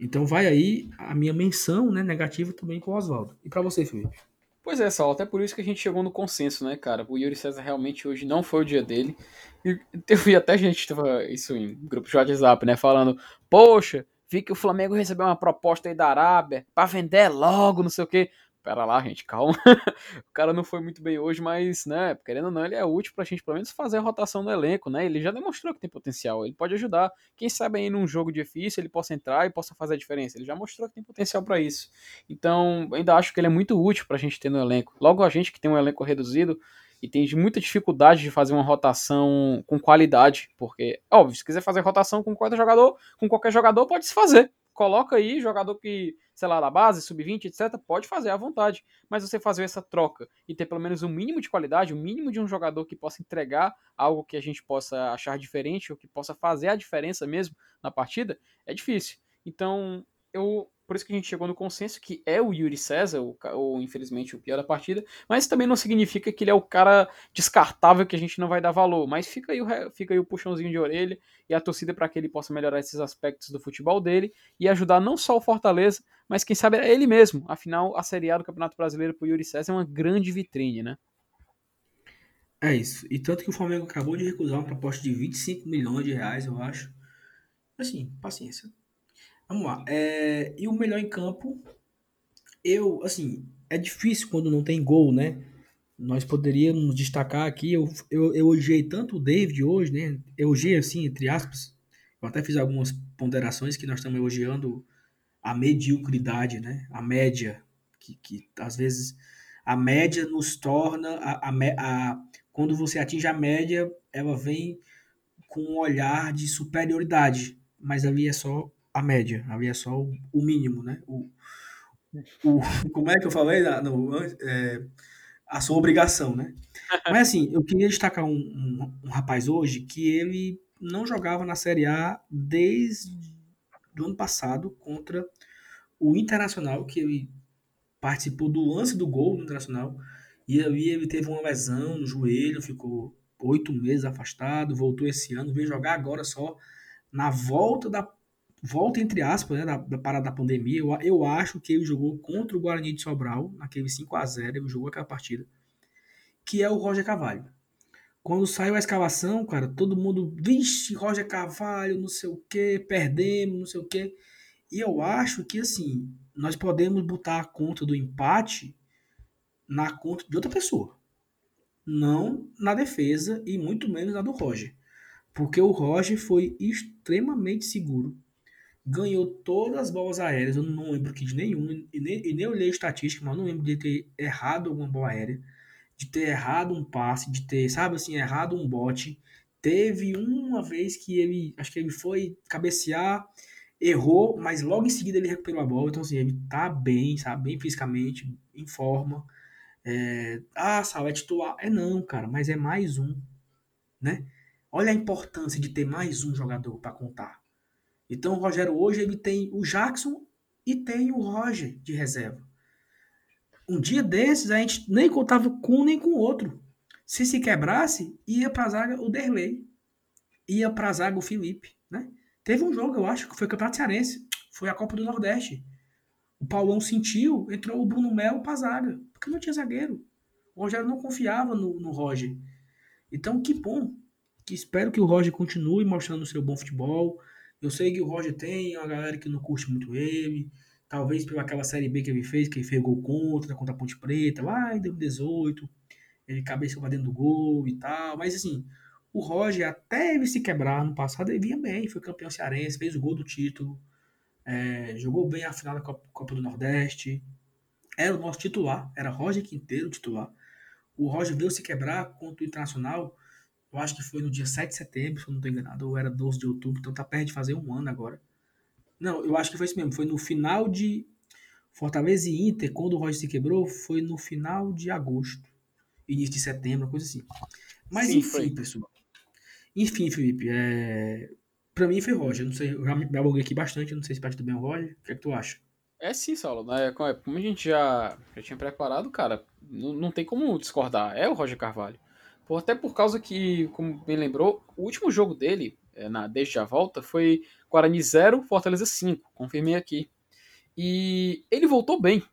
Então vai aí a minha menção, né, negativa também com o Oswaldo. E para você, Felipe? Pois é, Saulo, até por isso que a gente chegou no consenso, né, cara? O Yuri César realmente hoje não foi o dia dele. E eu vi até gente, tava isso em grupo de WhatsApp, né, falando, poxa, vi que o Flamengo recebeu uma proposta aí da Arábia para vender logo, não sei o quê. Pera lá, gente, calma. o cara não foi muito bem hoje, mas, né, querendo ou não, ele é útil pra gente pelo menos fazer a rotação no elenco, né? Ele já demonstrou que tem potencial, ele pode ajudar. Quem sabe aí num jogo difícil ele possa entrar e possa fazer a diferença. Ele já mostrou que tem potencial para isso. Então, ainda acho que ele é muito útil pra gente ter no elenco. Logo a gente que tem um elenco reduzido e tem muita dificuldade de fazer uma rotação com qualidade, porque, óbvio, se quiser fazer rotação com qualquer jogador, com qualquer jogador pode se fazer coloca aí jogador que, sei lá, da base, sub-20, etc, pode fazer à vontade, mas você fazer essa troca e ter pelo menos um mínimo de qualidade, o um mínimo de um jogador que possa entregar algo que a gente possa achar diferente ou que possa fazer a diferença mesmo na partida, é difícil. Então, eu por isso que a gente chegou no consenso que é o Yuri César, ou, infelizmente o pior da partida, mas também não significa que ele é o cara descartável que a gente não vai dar valor. Mas fica aí o, fica aí o puxãozinho de orelha e a torcida para que ele possa melhorar esses aspectos do futebol dele e ajudar não só o Fortaleza, mas quem sabe ele mesmo. Afinal, a Série A do Campeonato Brasileiro para o Yuri César é uma grande vitrine, né? É isso. E tanto que o Flamengo acabou de recusar uma proposta de 25 milhões de reais, eu acho. Assim, paciência. Vamos lá. É, e o melhor em campo, eu, assim, é difícil quando não tem gol, né? Nós poderíamos destacar aqui, eu, eu, eu tanto o David hoje, né? Elogiei assim, entre aspas. Eu até fiz algumas ponderações que nós estamos elogiando a mediocridade, né? A média, que, que às vezes a média nos torna a, a, a, quando você atinge a média, ela vem com um olhar de superioridade, mas ali é só a média, ali é só o, o mínimo, né? O, o, como é que eu falei? No, é, a sua obrigação, né? Mas assim, eu queria destacar um, um, um, rapaz hoje que ele não jogava na Série A desde o ano passado contra o Internacional, que ele participou do lance do gol no Internacional, e aí ele teve uma lesão no joelho, ficou oito meses afastado, voltou esse ano, veio jogar agora só na volta da volta entre aspas, né, da, da parada da pandemia, eu, eu acho que ele jogou contra o Guarani de Sobral, naquele 5 a 0 ele jogou aquela partida, que é o Roger Cavalho. Quando saiu a escalação, cara, todo mundo, vixe, Roger Cavalho, não sei o que, perdemos, não sei o que. E eu acho que, assim, nós podemos botar a conta do empate na conta de outra pessoa. Não na defesa e muito menos na do Roger. Porque o Roger foi extremamente seguro ganhou todas as bolas aéreas, eu não lembro de nenhum, e nem, e nem olhei estatística, mas não lembro de ter errado alguma bola aérea, de ter errado um passe, de ter, sabe assim, errado um bote. Teve uma vez que ele, acho que ele foi cabecear, errou, mas logo em seguida ele recuperou a bola, então assim, ele tá bem, sabe, bem fisicamente, em forma. É, ah, Sal, é titular. É não, cara, mas é mais um, né? Olha a importância de ter mais um jogador para contar. Então o Rogério hoje ele tem o Jackson e tem o Roger de reserva. Um dia desses a gente nem contava com um nem com o outro. Se se quebrasse, ia para a zaga o Derlei. Ia para a zaga o Felipe. Né? Teve um jogo, eu acho, que foi o Campeonato Cearense. Foi a Copa do Nordeste. O Paulão sentiu, entrou o Bruno Melo para a zaga. Porque não tinha zagueiro. O Rogério não confiava no, no Roger. Então, que bom. Que espero que o Roger continue mostrando o seu bom futebol eu sei que o Roger tem uma galera que não curte muito ele. Talvez pela aquela série B que ele fez, que ele fez gol contra, contra a Ponte Preta, lá em 2018. Ele cabeceou dentro do gol e tal. Mas assim, o Roger, até ele se quebrar no passado, ele vinha bem. Foi campeão cearense, fez o gol do título. É, jogou bem a final da Copa, Copa do Nordeste. Era o nosso titular, era Roger Quinteiro titular. O Roger veio se quebrar contra o Internacional eu acho que foi no dia 7 de setembro, se eu não estou enganado, ou era 12 de outubro, então tá perto de fazer um ano agora. Não, eu acho que foi isso mesmo, foi no final de Fortaleza e Inter, quando o Roger se quebrou, foi no final de agosto, início de setembro, coisa assim. Mas Sim, enfim, foi. pessoal. Enfim, Felipe, é... pra mim foi Roger, não sei, eu já me alonguei aqui bastante, não sei se ti também é o Roger, o que é que tu acha? É sim, Saulo. Né? Como a gente já, já tinha preparado, cara, não, não tem como discordar. É o Roger Carvalho. Por, até por causa que, como bem lembrou, o último jogo dele, é, na, desde a volta, foi Guarani 0, Fortaleza 5. Confirmei aqui. E ele voltou bem.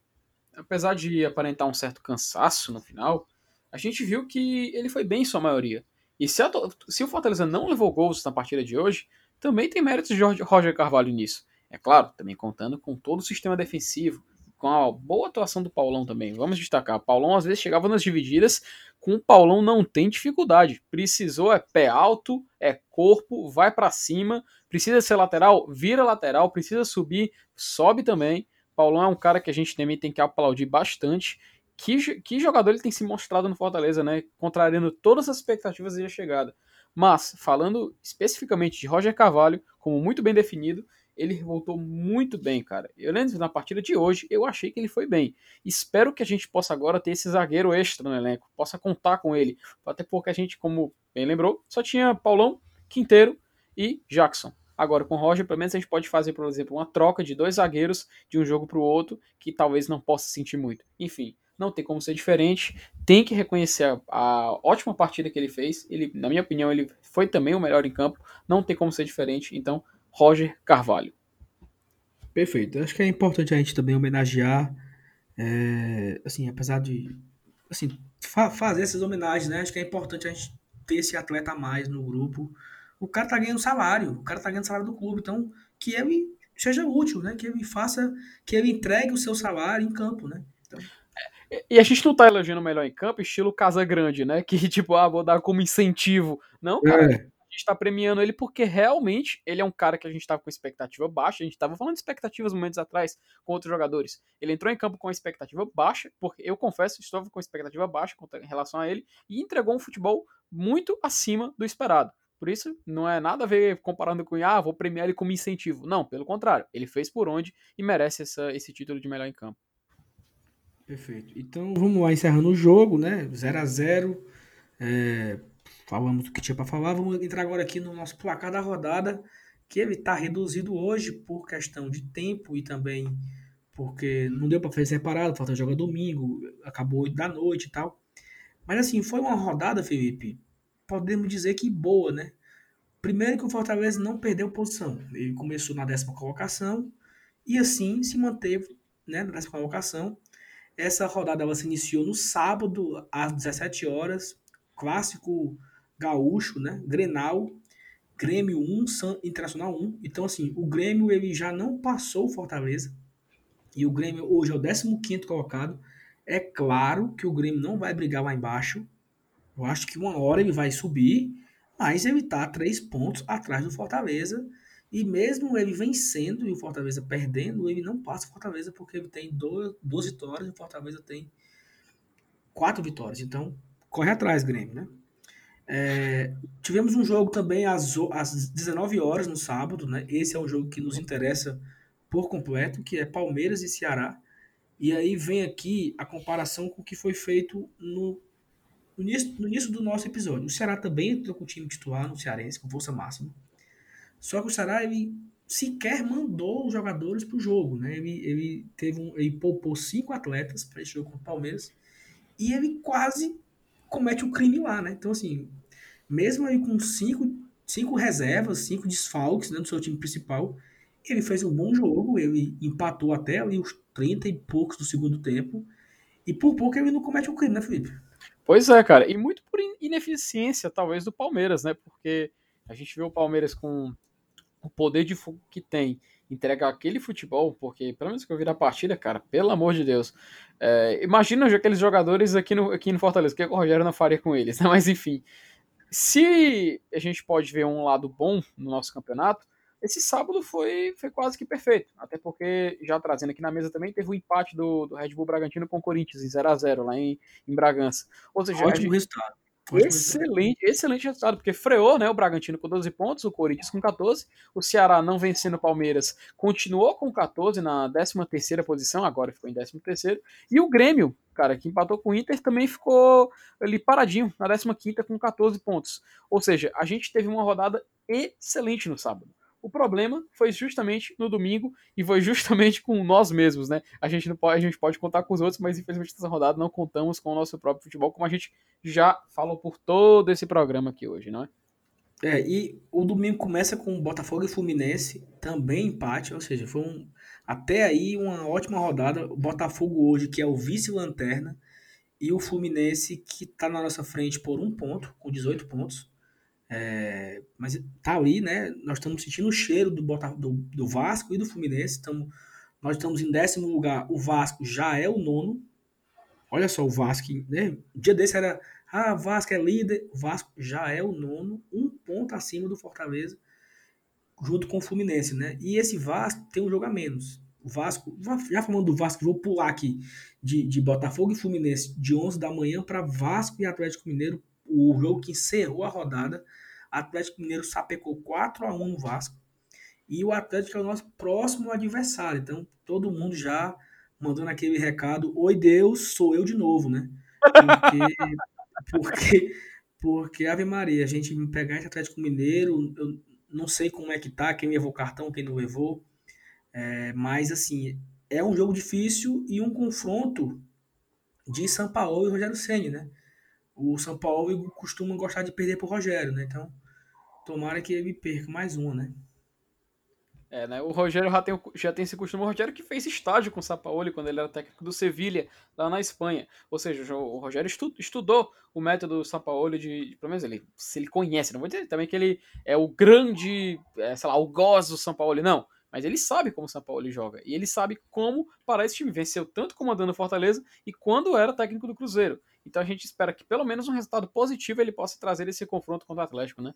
Apesar de aparentar um certo cansaço no final, a gente viu que ele foi bem em sua maioria. E se, a, se o Fortaleza não levou gols na partida de hoje, também tem méritos de Roger Carvalho nisso. É claro, também contando com todo o sistema defensivo, com a boa atuação do Paulão também. Vamos destacar, o Paulão às vezes chegava nas divididas, com o Paulão não tem dificuldade. Precisou é pé alto, é corpo, vai para cima, precisa ser lateral, vira lateral, precisa subir, sobe também. Paulão é um cara que a gente também tem que aplaudir bastante. Que, que jogador ele tem se mostrado no Fortaleza, né? Contrariando todas as expectativas de chegada. Mas, falando especificamente de Roger Carvalho, como muito bem definido, ele voltou muito bem, cara. Eu lembro na partida de hoje, eu achei que ele foi bem. Espero que a gente possa agora ter esse zagueiro extra no elenco, possa contar com ele. Até porque a gente, como bem lembrou, só tinha Paulão, Quinteiro e Jackson. Agora, com o Roger, pelo menos a gente pode fazer, por exemplo, uma troca de dois zagueiros de um jogo para o outro, que talvez não possa sentir muito. Enfim, não tem como ser diferente. Tem que reconhecer a, a, ótima partida que ele fez. Ele, na minha opinião, ele foi também o melhor em campo. Não tem como ser diferente. Então, Roger Carvalho. Perfeito. Acho que é importante a gente também homenagear, é, assim, apesar de assim, fa fazer essas homenagens, né? Acho que é importante a gente ter esse atleta a mais no grupo. O cara tá ganhando salário, o cara tá ganhando salário do clube, então que ele seja útil, né? Que ele faça, que ele entregue o seu salário em campo, né? Então... E a gente não tá elogiando melhor em campo, estilo Casa Grande, né? Que tipo, ah, vou dar como incentivo. Não, cara. É está premiando ele porque realmente ele é um cara que a gente estava com expectativa baixa. A gente estava falando de expectativas momentos atrás com outros jogadores. Ele entrou em campo com expectativa baixa, porque eu confesso, estava com expectativa baixa em relação a ele, e entregou um futebol muito acima do esperado. Por isso, não é nada a ver comparando com, ah, vou premiar ele como incentivo. Não, pelo contrário, ele fez por onde e merece essa, esse título de melhor em campo. Perfeito. Então vamos lá, encerrando o jogo, né? 0 a 0 é, falamos o que tinha para falar. Vamos entrar agora aqui no nosso placar da rodada, que ele está reduzido hoje por questão de tempo e também porque não deu para fazer separado, falta jogar domingo, acabou 8 da noite e tal. Mas assim, foi uma rodada, Felipe, podemos dizer que boa, né? Primeiro que o Fortaleza não perdeu posição. Ele começou na décima colocação e assim se manteve né, na décima colocação. Essa rodada ela se iniciou no sábado, às 17 horas. Clássico Gaúcho, né? Grenal, Grêmio 1, San Internacional 1. Então, assim, o Grêmio ele já não passou o Fortaleza. E o Grêmio hoje é o 15 colocado. É claro que o Grêmio não vai brigar lá embaixo. Eu acho que uma hora ele vai subir, mas ele está três pontos atrás do Fortaleza. E mesmo ele vencendo e o Fortaleza perdendo, ele não passa o Fortaleza porque ele tem duas, duas vitórias e o Fortaleza tem quatro vitórias. Então, corre atrás, Grêmio, né? É, tivemos um jogo também às, às 19 horas no sábado, né? Esse é o jogo que nos interessa por completo, que é Palmeiras e Ceará. E aí vem aqui a comparação com o que foi feito no, no, início, no início do nosso episódio. O Ceará também entrou com o time titular no Cearense, com força máxima. Só que o Ceará, ele sequer mandou os jogadores para o jogo, né? Ele, ele, teve um, ele poupou cinco atletas para esse jogo com o Palmeiras e ele quase comete o um crime lá, né? Então, assim, mesmo aí com cinco, cinco reservas, cinco desfalques né, do seu time principal, ele fez um bom jogo, ele empatou até ali os 30 e poucos do segundo tempo, e por pouco ele não comete o um crime, né, Felipe? Pois é, cara, e muito por ineficiência, talvez, do Palmeiras, né? Porque a gente vê o Palmeiras com o poder de fogo que tem, entregar aquele futebol, porque pelo menos que eu vi na partida, cara, pelo amor de Deus. É, imagina aqueles jogadores aqui no, aqui no Fortaleza, o que o Rogério não faria com eles, né? Mas enfim. Se a gente pode ver um lado bom no nosso campeonato, esse sábado foi, foi quase que perfeito. Até porque, já trazendo aqui na mesa também, teve o um empate do, do Red Bull Bragantino com o Corinthians em 0x0 lá em, em Bragança. Ou seja, Ótimo gente, resultado. Excelente, excelente resultado, porque freou né, o Bragantino com 12 pontos, o Corinthians com 14, o Ceará não vencendo o Palmeiras continuou com 14 na 13 posição, agora ficou em 13 e o Grêmio, cara, que empatou com o Inter, também ficou ali paradinho na 15 com 14 pontos. Ou seja, a gente teve uma rodada excelente no sábado. O problema foi justamente no domingo e foi justamente com nós mesmos, né? A gente não pode, a gente pode contar com os outros, mas infelizmente nessa rodada não contamos com o nosso próprio futebol, como a gente já falou por todo esse programa aqui hoje, não é? É, e o domingo começa com Botafogo e Fluminense, também empate, ou seja, foi um, até aí uma ótima rodada. O Botafogo hoje, que é o vice-lanterna, e o Fluminense, que está na nossa frente por um ponto, com 18 pontos. É, mas tá ali, né? Nós estamos sentindo o cheiro do, do, do Vasco e do Fluminense. Tamo, nós estamos em décimo lugar. O Vasco já é o nono. Olha só o Vasco, né? O dia desse era ah, Vasco é líder. O Vasco já é o nono, um ponto acima do Fortaleza, junto com o Fluminense, né? E esse Vasco tem um jogo a menos. O Vasco, já falando do Vasco, vou pular aqui de, de Botafogo e Fluminense de 11 da manhã para Vasco e Atlético Mineiro, o jogo que encerrou a rodada. Atlético Mineiro sapecou 4 a 1 no Vasco. E o Atlético é o nosso próximo adversário. Então, todo mundo já mandando aquele recado: Oi, Deus, sou eu de novo, né? Porque porque, porque Ave Maria, a gente pegar esse Atlético Mineiro, eu não sei como é que tá, quem levou cartão, quem não levou. É, mas, assim, é um jogo difícil e um confronto de São Paulo e Rogério Senni, né? O São Paulo costuma gostar de perder pro Rogério, né? Então, tomara que ele perca mais uma, né? É, né? O Rogério já tem, já tem esse costume. O Rogério que fez estágio com o Sapaoli quando ele era técnico do Sevilha, lá na Espanha. Ou seja, o Rogério estu, estudou o método Sapaoli de, de. Pelo menos ele, se ele conhece. Não vou dizer também que ele é o grande, é, sei lá, o gozo do Sampaoli, não. Mas ele sabe como o Sampaoli joga. E ele sabe como parar esse time. Venceu tanto comandando Fortaleza e quando era técnico do Cruzeiro. Então a gente espera que pelo menos um resultado positivo ele possa trazer esse confronto contra o Atlético, né?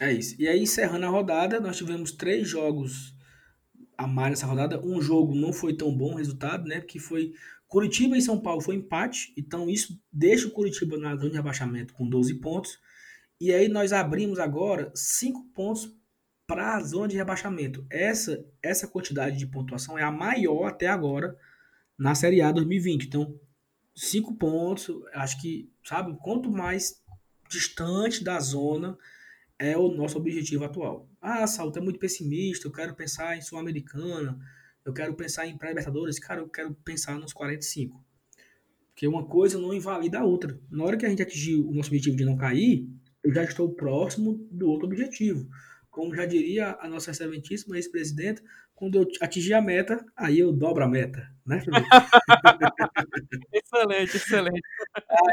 É isso. E aí, encerrando a rodada, nós tivemos três jogos a mais nessa rodada. Um jogo não foi tão bom o resultado, né? Porque foi Curitiba e São Paulo foi empate. Então, isso deixa o Curitiba na zona de rebaixamento com 12 pontos. E aí, nós abrimos agora 5 pontos para a zona de rebaixamento. Essa, essa quantidade de pontuação é a maior até agora na Série A 2020. Então, 5 pontos, acho que, sabe, quanto mais distante da zona é o nosso objetivo atual. Ah, Saulo, é muito pessimista, eu quero pensar em Sul-Americana, eu quero pensar em pré-libertadores, cara, eu quero pensar nos 45. Porque uma coisa não invalida a outra. Na hora que a gente atingir o nosso objetivo de não cair, eu já estou próximo do outro objetivo. Como já diria a nossa excelentíssima ex-presidenta, quando eu atingir a meta, aí eu dobro a meta, né, excelente, excelente.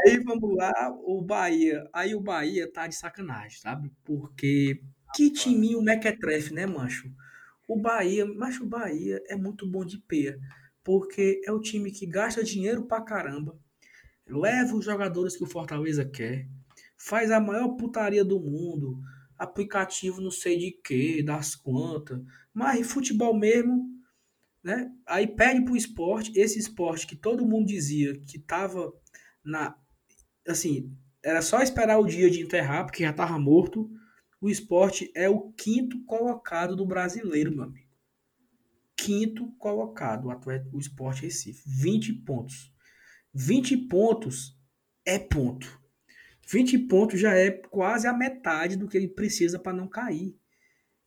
Aí vamos lá, o Bahia. Aí o Bahia tá de sacanagem, sabe? Porque que timinho mequetrefe, né, mancho? O Bahia, mas o Bahia é muito bom de peia, porque é o time que gasta dinheiro pra caramba, leva os jogadores que o Fortaleza quer, faz a maior putaria do mundo, aplicativo não sei de que, das quantas, mas futebol mesmo, né? Aí pede pro esporte, esse esporte que todo mundo dizia que tava na. Assim, era só esperar o dia de enterrar, porque já tava morto. O esporte é o quinto colocado do brasileiro, meu amigo. Quinto colocado, o, atleta, o esporte Recife. 20 pontos. 20 pontos é ponto. 20 pontos já é quase a metade do que ele precisa para não cair.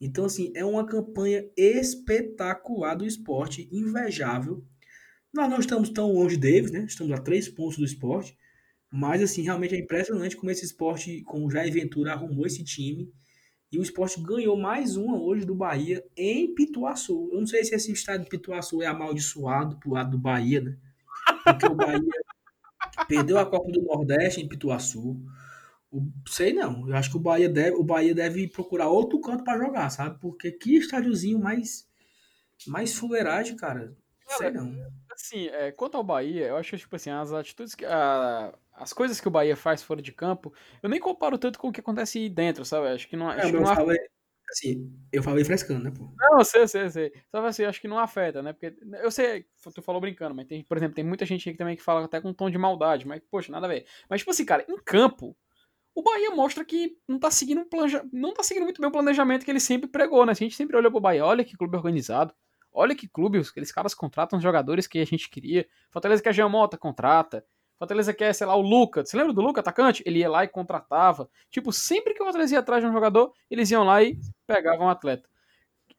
Então, assim, é uma campanha espetacular do esporte, invejável. Nós não estamos tão longe deles, né? Estamos a três pontos do esporte. Mas, assim, realmente é impressionante como esse esporte, como o Jair Ventura arrumou esse time. E o esporte ganhou mais uma hoje do Bahia em Pituaçu. Eu não sei se esse estado de Pituaçu é amaldiçoado pro lado do Bahia, né? Porque o Bahia perdeu a Copa do Nordeste em Pituaçu. Sei não. Eu acho que o Bahia deve, o Bahia deve procurar outro canto para jogar, sabe? Porque que estádiozinho mais mais fuleiragem, cara. Sei não. Assim, é, quanto ao Bahia, eu acho que tipo assim, as atitudes que a, as coisas que o Bahia faz fora de campo, eu nem comparo tanto com o que acontece aí dentro, sabe? Acho que não, é, acho que eu não falei, assim, eu falei frescando, né, pô? Não, eu sei, eu sei, eu sei. Só assim, acho que não afeta, né? Porque eu sei, tu falou brincando, mas tem, por exemplo, tem muita gente aí também que fala até com um tom de maldade, mas poxa, nada a ver. Mas tipo assim, cara, em campo, o Bahia mostra que não tá seguindo um planeja... não tá seguindo muito bem o planejamento que ele sempre pregou, né? A gente sempre olhou pro Bahia, olha que clube organizado, olha que clube, aqueles caras contratam os jogadores que a gente queria. Fortaleza que a Giamota contrata. Fortaleza quer, sei lá, o Luca. Você lembra do Luca, atacante? Ele ia lá e contratava. Tipo, sempre que o Fortaleza ia atrás de um jogador, eles iam lá e pegavam um atleta.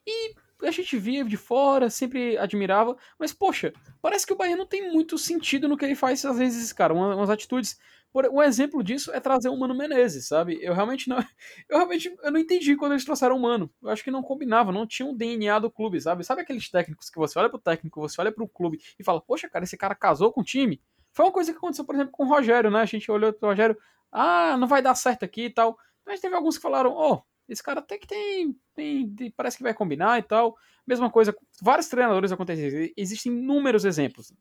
E a gente via de fora, sempre admirava, mas poxa, parece que o Bahia não tem muito sentido no que ele faz às vezes, cara, umas, umas atitudes. Por, um exemplo disso é trazer o Mano Menezes, sabe? Eu realmente não, eu realmente eu não entendi quando eles trouxeram o Mano. Eu acho que não combinava, não tinha um DNA do clube, sabe? Sabe aqueles técnicos que você olha pro técnico, você olha pro clube e fala, poxa, cara, esse cara casou com o time? Foi uma coisa que aconteceu, por exemplo, com o Rogério, né? A gente olhou pro Rogério, ah, não vai dar certo aqui e tal. Mas teve alguns que falaram, ó, oh, esse cara até que tem, tem, parece que vai combinar e tal. Mesma coisa, vários treinadores acontecem. Existem inúmeros exemplos.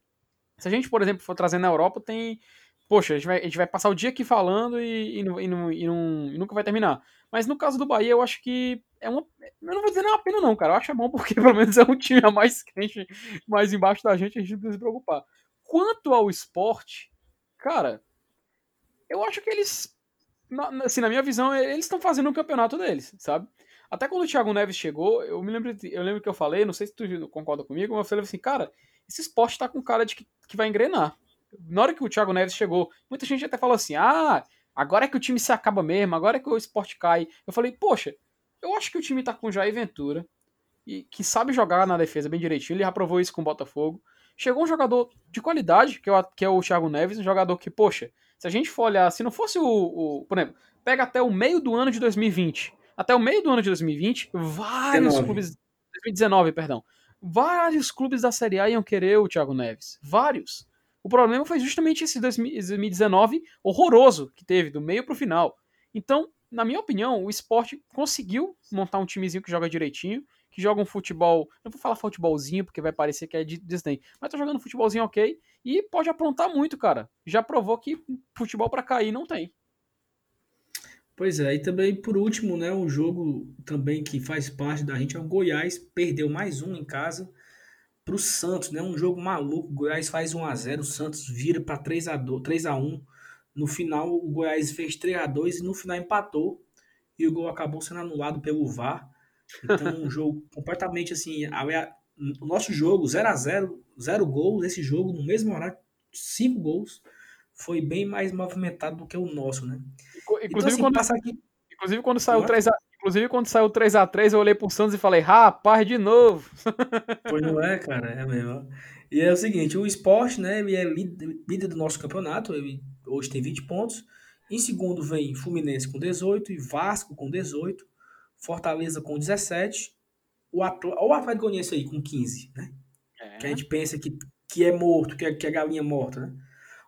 Se a gente, por exemplo, for trazer na Europa, tem. Poxa, a gente vai, a gente vai passar o dia aqui falando e, e, e, não, e, não, e, nunca vai terminar. Mas no caso do Bahia, eu acho que é uma. Eu não vou dizer nem uma pena, não, cara. Eu acho é bom porque pelo menos é um time a mais quente, mais embaixo da gente, a gente não precisa se preocupar. Quanto ao esporte, cara, eu acho que eles na, assim, na minha visão, eles estão fazendo o campeonato deles, sabe? Até quando o Thiago Neves chegou, eu me lembro, eu lembro que eu falei, não sei se tu concorda comigo, mas eu falei assim, cara, esse esporte tá com cara de que, que vai engrenar. Na hora que o Thiago Neves chegou, muita gente até falou assim, ah, agora é que o time se acaba mesmo, agora é que o esporte cai. Eu falei, poxa, eu acho que o time tá com Jair Ventura, e que sabe jogar na defesa bem direitinho, ele já isso com o Botafogo. Chegou um jogador de qualidade, que é o, que é o Thiago Neves, um jogador que, poxa, se a gente for olhar, se não fosse o, o, Por exemplo, pega até o meio do ano de 2020. Até o meio do ano de 2020, vários 19. clubes. 2019, perdão. Vários clubes da Série A iam querer o Thiago Neves. Vários. O problema foi justamente esse 2019 horroroso que teve, do meio pro final. Então, na minha opinião, o esporte conseguiu montar um timezinho que joga direitinho, que joga um futebol. Não vou falar futebolzinho, porque vai parecer que é de Disney. Mas tá jogando futebolzinho ok. E pode aprontar muito, cara. Já provou que futebol para cair não tem. Pois é, e também por último, né, um jogo também que faz parte da gente é o Goiás, perdeu mais um em casa pro Santos, né? Um jogo maluco. O Goiás faz 1 a 0, o Santos vira para 3 a 2, 3 a 1. No final o Goiás fez 3 a 2 e no final empatou e o gol acabou sendo anulado pelo VAR. Então, um jogo completamente assim, a, o nosso jogo 0 a 0 zero gols, esse jogo no mesmo horário, cinco gols, foi bem mais movimentado do que o nosso, né? Inclusive, então, assim, quando, aqui... inclusive quando saiu 3 a, inclusive quando saiu 3 a 3 eu olhei pro Santos e falei, rapaz, de novo. Pois não é, cara, é mesmo. E é o seguinte, o esporte, né, ele é líder, líder do nosso campeonato, ele hoje tem 20 pontos. Em segundo vem Fluminense com 18 e Vasco com 18, Fortaleza com 17, o, Atl o Atlético Goianiense aí com 15, né? É. Que a gente pensa que, que é morto, que é, que é galinha morta, né?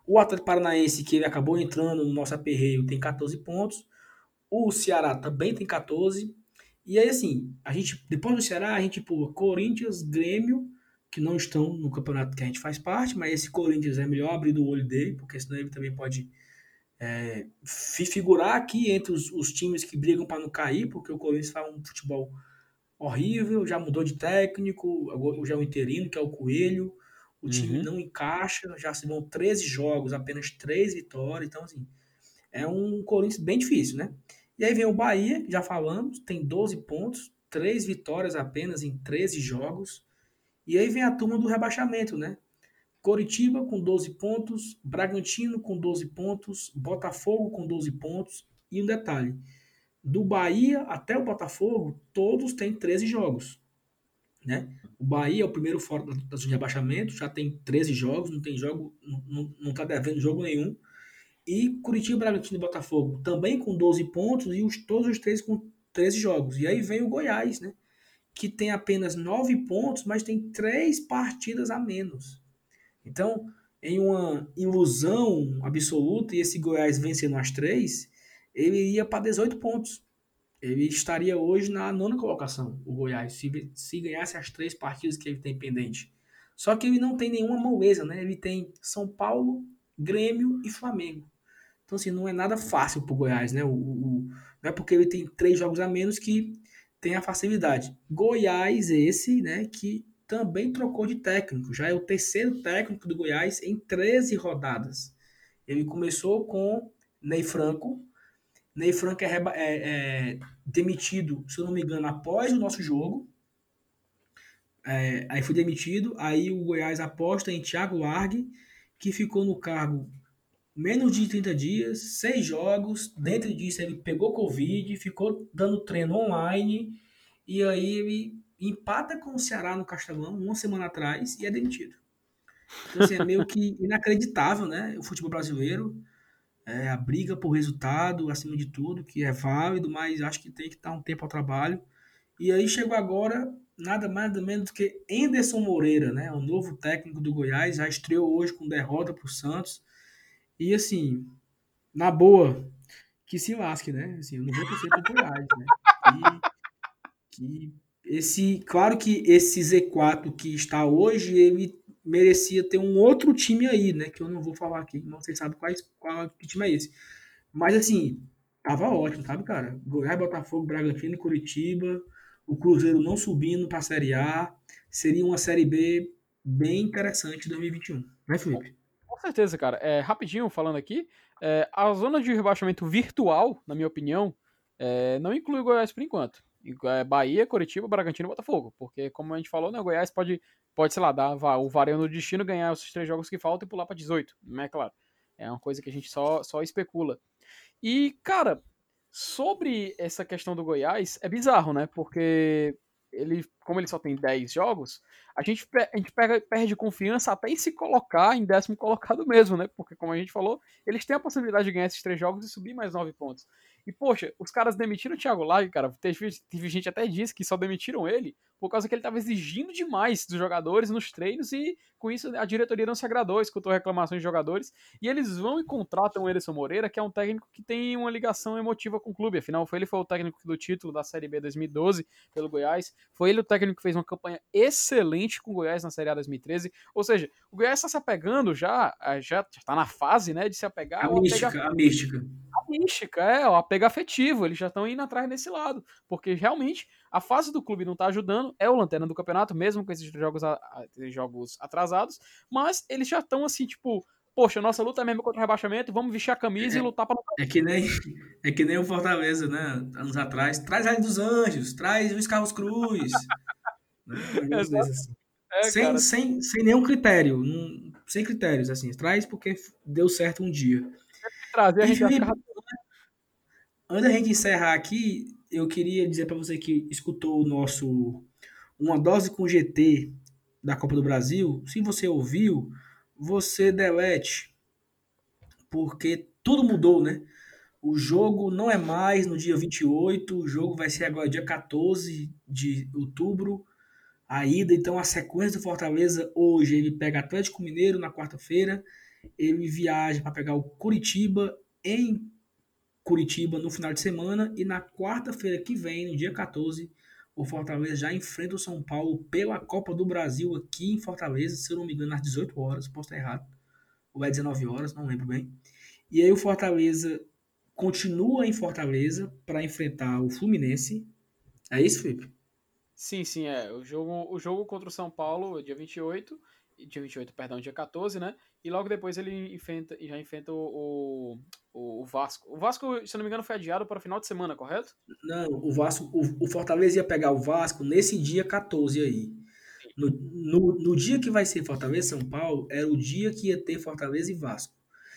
O Atlético Paranaense, que ele acabou entrando no nosso aperreio, tem 14 pontos. O Ceará também tem 14. E aí, assim, a gente, depois do Ceará, a gente pula Corinthians, Grêmio, que não estão no campeonato que a gente faz parte, mas esse Corinthians é melhor abrir do olho dele, porque senão ele também pode é, figurar aqui entre os, os times que brigam para não cair, porque o Corinthians faz um futebol horrível, já mudou de técnico, agora já é o interino, que é o Coelho. O time uhum. não encaixa, já se vão 13 jogos, apenas 3 vitórias. Então, assim, é um Corinthians bem difícil, né? E aí vem o Bahia, já falamos, tem 12 pontos, 3 vitórias apenas em 13 jogos. E aí vem a turma do rebaixamento, né? Coritiba com 12 pontos, Bragantino com 12 pontos, Botafogo com 12 pontos. E um detalhe: do Bahia até o Botafogo, todos têm 13 jogos. Né? O Bahia é o primeiro fora da zona de rebaixamento, já tem 13 jogos, não tem jogo, não está devendo jogo nenhum. E Curitiba, Bragantino e Botafogo também com 12 pontos e os, todos os três com 13 jogos. E aí vem o Goiás, né? que tem apenas 9 pontos, mas tem 3 partidas a menos. Então, em uma ilusão absoluta, e esse Goiás vencendo as três, ele iria para 18 pontos. Ele estaria hoje na nona colocação, o Goiás, se, se ganhasse as três partidas que ele tem pendente. Só que ele não tem nenhuma moleza, né? Ele tem São Paulo, Grêmio e Flamengo. Então, assim, não é nada fácil para o Goiás, né? O, o, não é porque ele tem três jogos a menos que tem a facilidade. Goiás, esse, né, que também trocou de técnico. Já é o terceiro técnico do Goiás em 13 rodadas. Ele começou com Ney Franco, Ney Franco é, é, é, demitido, se eu não me engano, após o nosso jogo. É, aí foi demitido. Aí o Goiás aposta em Thiago Largue, que ficou no cargo menos de 30 dias, seis jogos. Dentro disso, ele pegou Covid, ficou dando treino online. E aí ele empata com o Ceará no Castelão uma semana atrás e é demitido. Então, assim, é meio que inacreditável, né? O futebol brasileiro, é, a briga por resultado, acima de tudo, que é válido, mas acho que tem que dar um tempo ao trabalho. E aí chegou agora, nada mais nada menos do que Enderson Moreira, né? O novo técnico do Goiás, já estreou hoje com derrota para o Santos. E assim, na boa, que se lasque, né? Assim, eu não vou torcer pro Goiás, né? Que, que esse, claro que esse Z4 que está hoje, ele merecia ter um outro time aí, né? Que eu não vou falar aqui, não sei sabe qual, qual que time é esse. Mas assim, tava ótimo, sabe, cara? Goiás, Botafogo, Bragantino Curitiba, o Cruzeiro não subindo para a Série A, seria uma Série B bem interessante em 2021, né, Felipe? Com certeza, cara. É, rapidinho falando aqui, é, a zona de rebaixamento virtual, na minha opinião, é, não inclui o Goiás por enquanto. É Bahia, Curitiba, Bragantino e Botafogo. Porque, como a gente falou, né, o Goiás pode, pode sei lá, dar o vareio no destino, ganhar os três jogos que faltam e pular para 18. Não é claro. É uma coisa que a gente só, só especula. E, cara, sobre essa questão do Goiás, é bizarro, né? Porque ele, como ele só tem 10 jogos, a gente, a gente pega, perde confiança até em se colocar em décimo colocado mesmo, né? Porque, como a gente falou, eles têm a possibilidade de ganhar esses três jogos e subir mais 9 pontos. E, poxa, os caras demitiram o Thiago Lag, cara. Teve, teve gente até disse que só demitiram ele por causa que ele estava exigindo demais dos jogadores nos treinos e com isso a diretoria não se agradou, escutou reclamações de jogadores e eles vão e contratam o Ederson Moreira, que é um técnico que tem uma ligação emotiva com o clube, afinal foi ele foi o técnico do título da Série B 2012 pelo Goiás, foi ele o técnico que fez uma campanha excelente com o Goiás na Série A 2013, ou seja, o Goiás está se apegando já, já está na fase, né, de se apegar a mística, apegar... a mística. A mística, é, o apego afetivo, eles já estão indo atrás nesse lado, porque realmente a fase do clube não está ajudando, é o lanterna do campeonato, mesmo com esses jogos, jogos atrasados, mas eles já estão assim, tipo, poxa, nossa luta é mesmo contra o rebaixamento, vamos vestir a camisa é, e lutar para É que nem é que nem o Fortaleza, né? Anos atrás, traz a dos Anjos, traz o Carlos Cruz. né? assim. é, sem, sem, sem nenhum critério, sem critérios, assim, traz porque deu certo um dia. Trazer, a gente e. Antes da gente encerrar aqui, eu queria dizer para você que escutou o nosso Uma Dose com GT da Copa do Brasil. Se você ouviu, você delete, porque tudo mudou, né? O jogo não é mais no dia 28, o jogo vai ser agora dia 14 de outubro. A ida, então a sequência do Fortaleza hoje, ele pega Atlético Mineiro na quarta-feira, ele viaja para pegar o Curitiba em Curitiba no final de semana e na quarta-feira que vem, no dia 14, o Fortaleza já enfrenta o São Paulo pela Copa do Brasil aqui em Fortaleza, se eu não me engano, às 18 horas, posso estar errado, ou é 19 horas, não lembro bem. E aí o Fortaleza continua em Fortaleza para enfrentar o Fluminense. É isso, Felipe? Sim, sim, é. O jogo, o jogo contra o São Paulo, dia 28, dia 28, perdão, dia 14, né? E logo depois ele enfrenta, já enfrenta o, o, o, Vasco. O Vasco, se não me engano, foi adiado para o final de semana, correto? Não, o Vasco, o, o Fortaleza ia pegar o Vasco nesse dia 14 aí. No, no, no, dia que vai ser Fortaleza São Paulo, era o dia que ia ter Fortaleza e Vasco.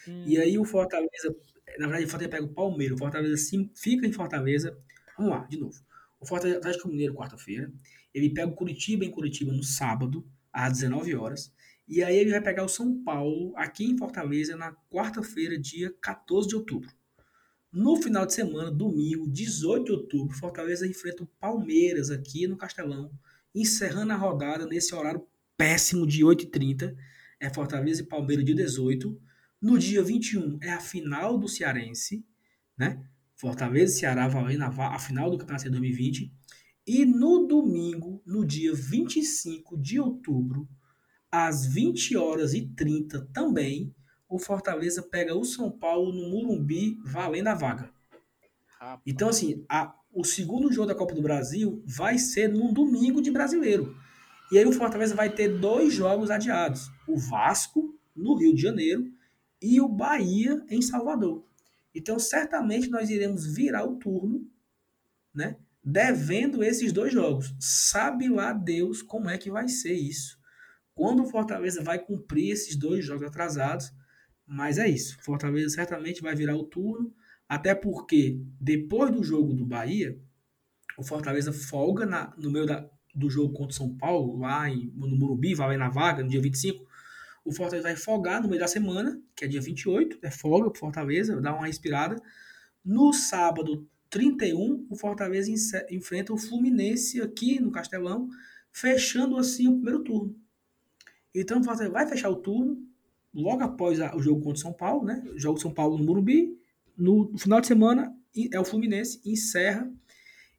Hum. E aí o Fortaleza, na verdade, o Fortaleza pega o Palmeiras. O Fortaleza sim, fica em Fortaleza. Vamos lá, de novo. O Fortaleza Atlético Mineiro, quarta-feira. Ele pega o Curitiba em Curitiba no sábado às 19 horas. E aí ele vai pegar o São Paulo aqui em Fortaleza na quarta-feira, dia 14 de outubro. No final de semana, domingo, 18 de outubro, Fortaleza enfrenta o Palmeiras aqui no Castelão, encerrando a rodada nesse horário péssimo de 8h30. É Fortaleza e Palmeiras dia 18. No dia 21 é a final do Cearense, né? Fortaleza e Ceará valendo a final do Campeonato 2020. E no domingo, no dia 25 de outubro, às 20 horas e 30 também, o Fortaleza pega o São Paulo no Murumbi, valendo a vaga. Então, assim, a, o segundo jogo da Copa do Brasil vai ser no domingo de brasileiro. E aí o Fortaleza vai ter dois jogos adiados: o Vasco, no Rio de Janeiro, e o Bahia, em Salvador. Então, certamente nós iremos virar o turno, né? devendo esses dois jogos. Sabe lá Deus como é que vai ser isso. Quando o Fortaleza vai cumprir esses dois jogos atrasados, mas é isso. Fortaleza certamente vai virar o turno, até porque depois do jogo do Bahia, o Fortaleza folga na, no meio da do jogo contra o São Paulo, lá em, no Morumbi, vai na vaga, no dia 25, o Fortaleza vai folgar no meio da semana, que é dia 28, é folga pro Fortaleza, dá uma respirada. No sábado, 31, o Fortaleza enfrenta o Fluminense aqui no Castelão, fechando assim o primeiro turno. Então o Fortaleza vai fechar o turno logo após o jogo contra o São Paulo, né? O jogo São Paulo no Morumbi. No, final de semana é o Fluminense, encerra.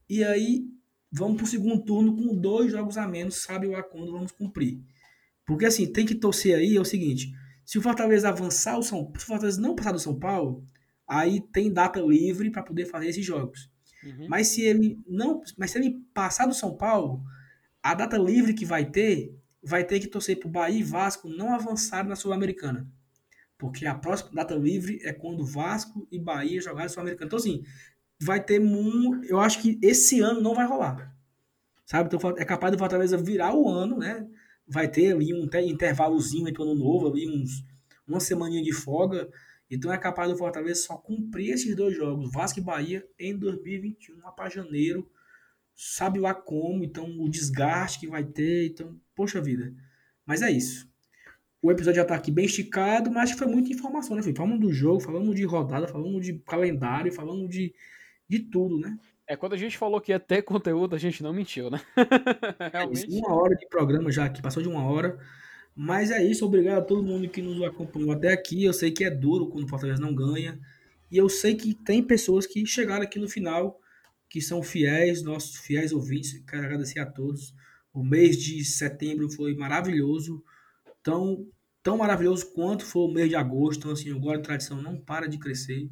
E aí vamos para o segundo turno com dois jogos a menos, sabe lá quando vamos cumprir. Porque assim, tem que torcer aí, é o seguinte, se o Fortaleza avançar o São se o Fortaleza não passar do São Paulo, aí tem data livre para poder fazer esses jogos. Uhum. Mas se ele não, mas se ele passar do São Paulo, a data livre que vai ter, vai ter que torcer para o Bahia e Vasco não avançarem na Sul-Americana. Porque a próxima data livre é quando Vasco e Bahia jogarem Sul-Americana. Então, assim, vai ter muito. Eu acho que esse ano não vai rolar. Sabe? Então, é capaz do Fortaleza virar o ano, né? Vai ter ali um intervalozinho entre o ano novo, ali uns, uma semaninha de folga. Então é capaz do Fortaleza só cumprir esses dois jogos, Vasco e Bahia, em 2021, lá para janeiro. Sabe lá como, então o desgaste que vai ter. Então, poxa vida. Mas é isso. O episódio já tá aqui bem esticado, mas foi muita informação, né, Falamos do jogo, falamos de rodada, falamos de calendário, falamos de, de tudo, né? É, quando a gente falou que ia ter conteúdo, a gente não mentiu, né? Realmente. Uma hora de programa já aqui, passou de uma hora. Mas é isso, obrigado a todo mundo que nos acompanhou até aqui. Eu sei que é duro quando o Fortaleza não ganha. E eu sei que tem pessoas que chegaram aqui no final, que são fiéis, nossos fiéis ouvintes. Quero agradecer a todos. O mês de setembro foi maravilhoso. Tão, tão maravilhoso quanto foi o mês de agosto. Então, assim, o Glória Tradição não para de crescer.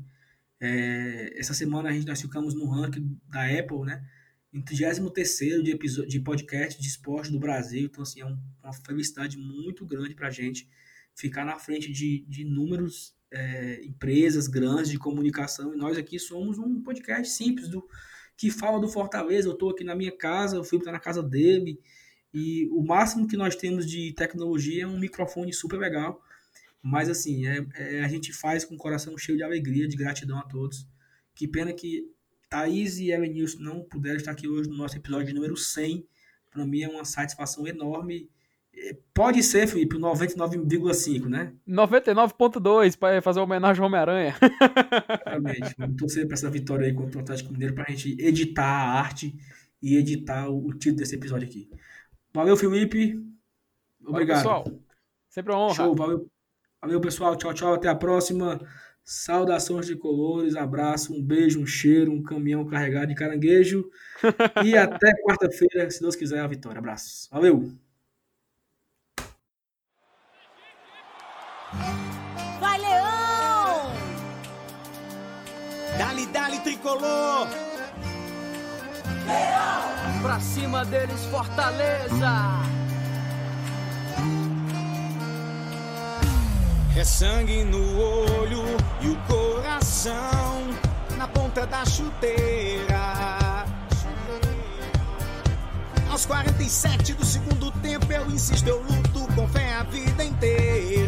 É, essa semana a gente, nós ficamos no ranking da Apple, né? Em 33 de, episódio, de podcast de esporte do Brasil. Então, assim, é um, uma felicidade muito grande para a gente ficar na frente de, de inúmeros é, empresas grandes de comunicação. E nós aqui somos um podcast simples do que fala do Fortaleza. Eu estou aqui na minha casa, o Felipe está na casa dele. E o máximo que nós temos de tecnologia é um microfone super legal mas assim, é, é, a gente faz com o coração cheio de alegria, de gratidão a todos. Que pena que Thaís e Ellen Nilson não puderam estar aqui hoje no nosso episódio número 100. Para mim é uma satisfação enorme. Pode ser, Felipe, 99,5, né? 99,2 para fazer homenagem ao Homem-Aranha. Exatamente. Vamos torcer para essa vitória aí contra o Atlético Mineiro para a gente editar a arte e editar o, o título desse episódio aqui. Valeu, Felipe. Obrigado. Valeu, pessoal. Sempre uma honra. Show, valeu. Valeu, pessoal. Tchau, tchau. Até a próxima. Saudações de colores, abraço, um beijo, um cheiro, um caminhão carregado de caranguejo. e até quarta-feira, se Deus quiser, a vitória. Abraços. Valeu! Vai, Leão! Dali, dali, tricolor! Leão! Pra cima deles, Fortaleza! É sangue no olho e o coração na ponta da chuteira. Aos 47 do segundo tempo eu insisto, eu luto com fé a vida inteira.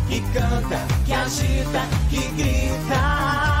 Que canta, que agita, que grita.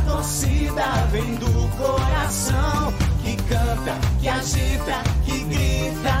torcida vem do coração que canta, que agita, que grita.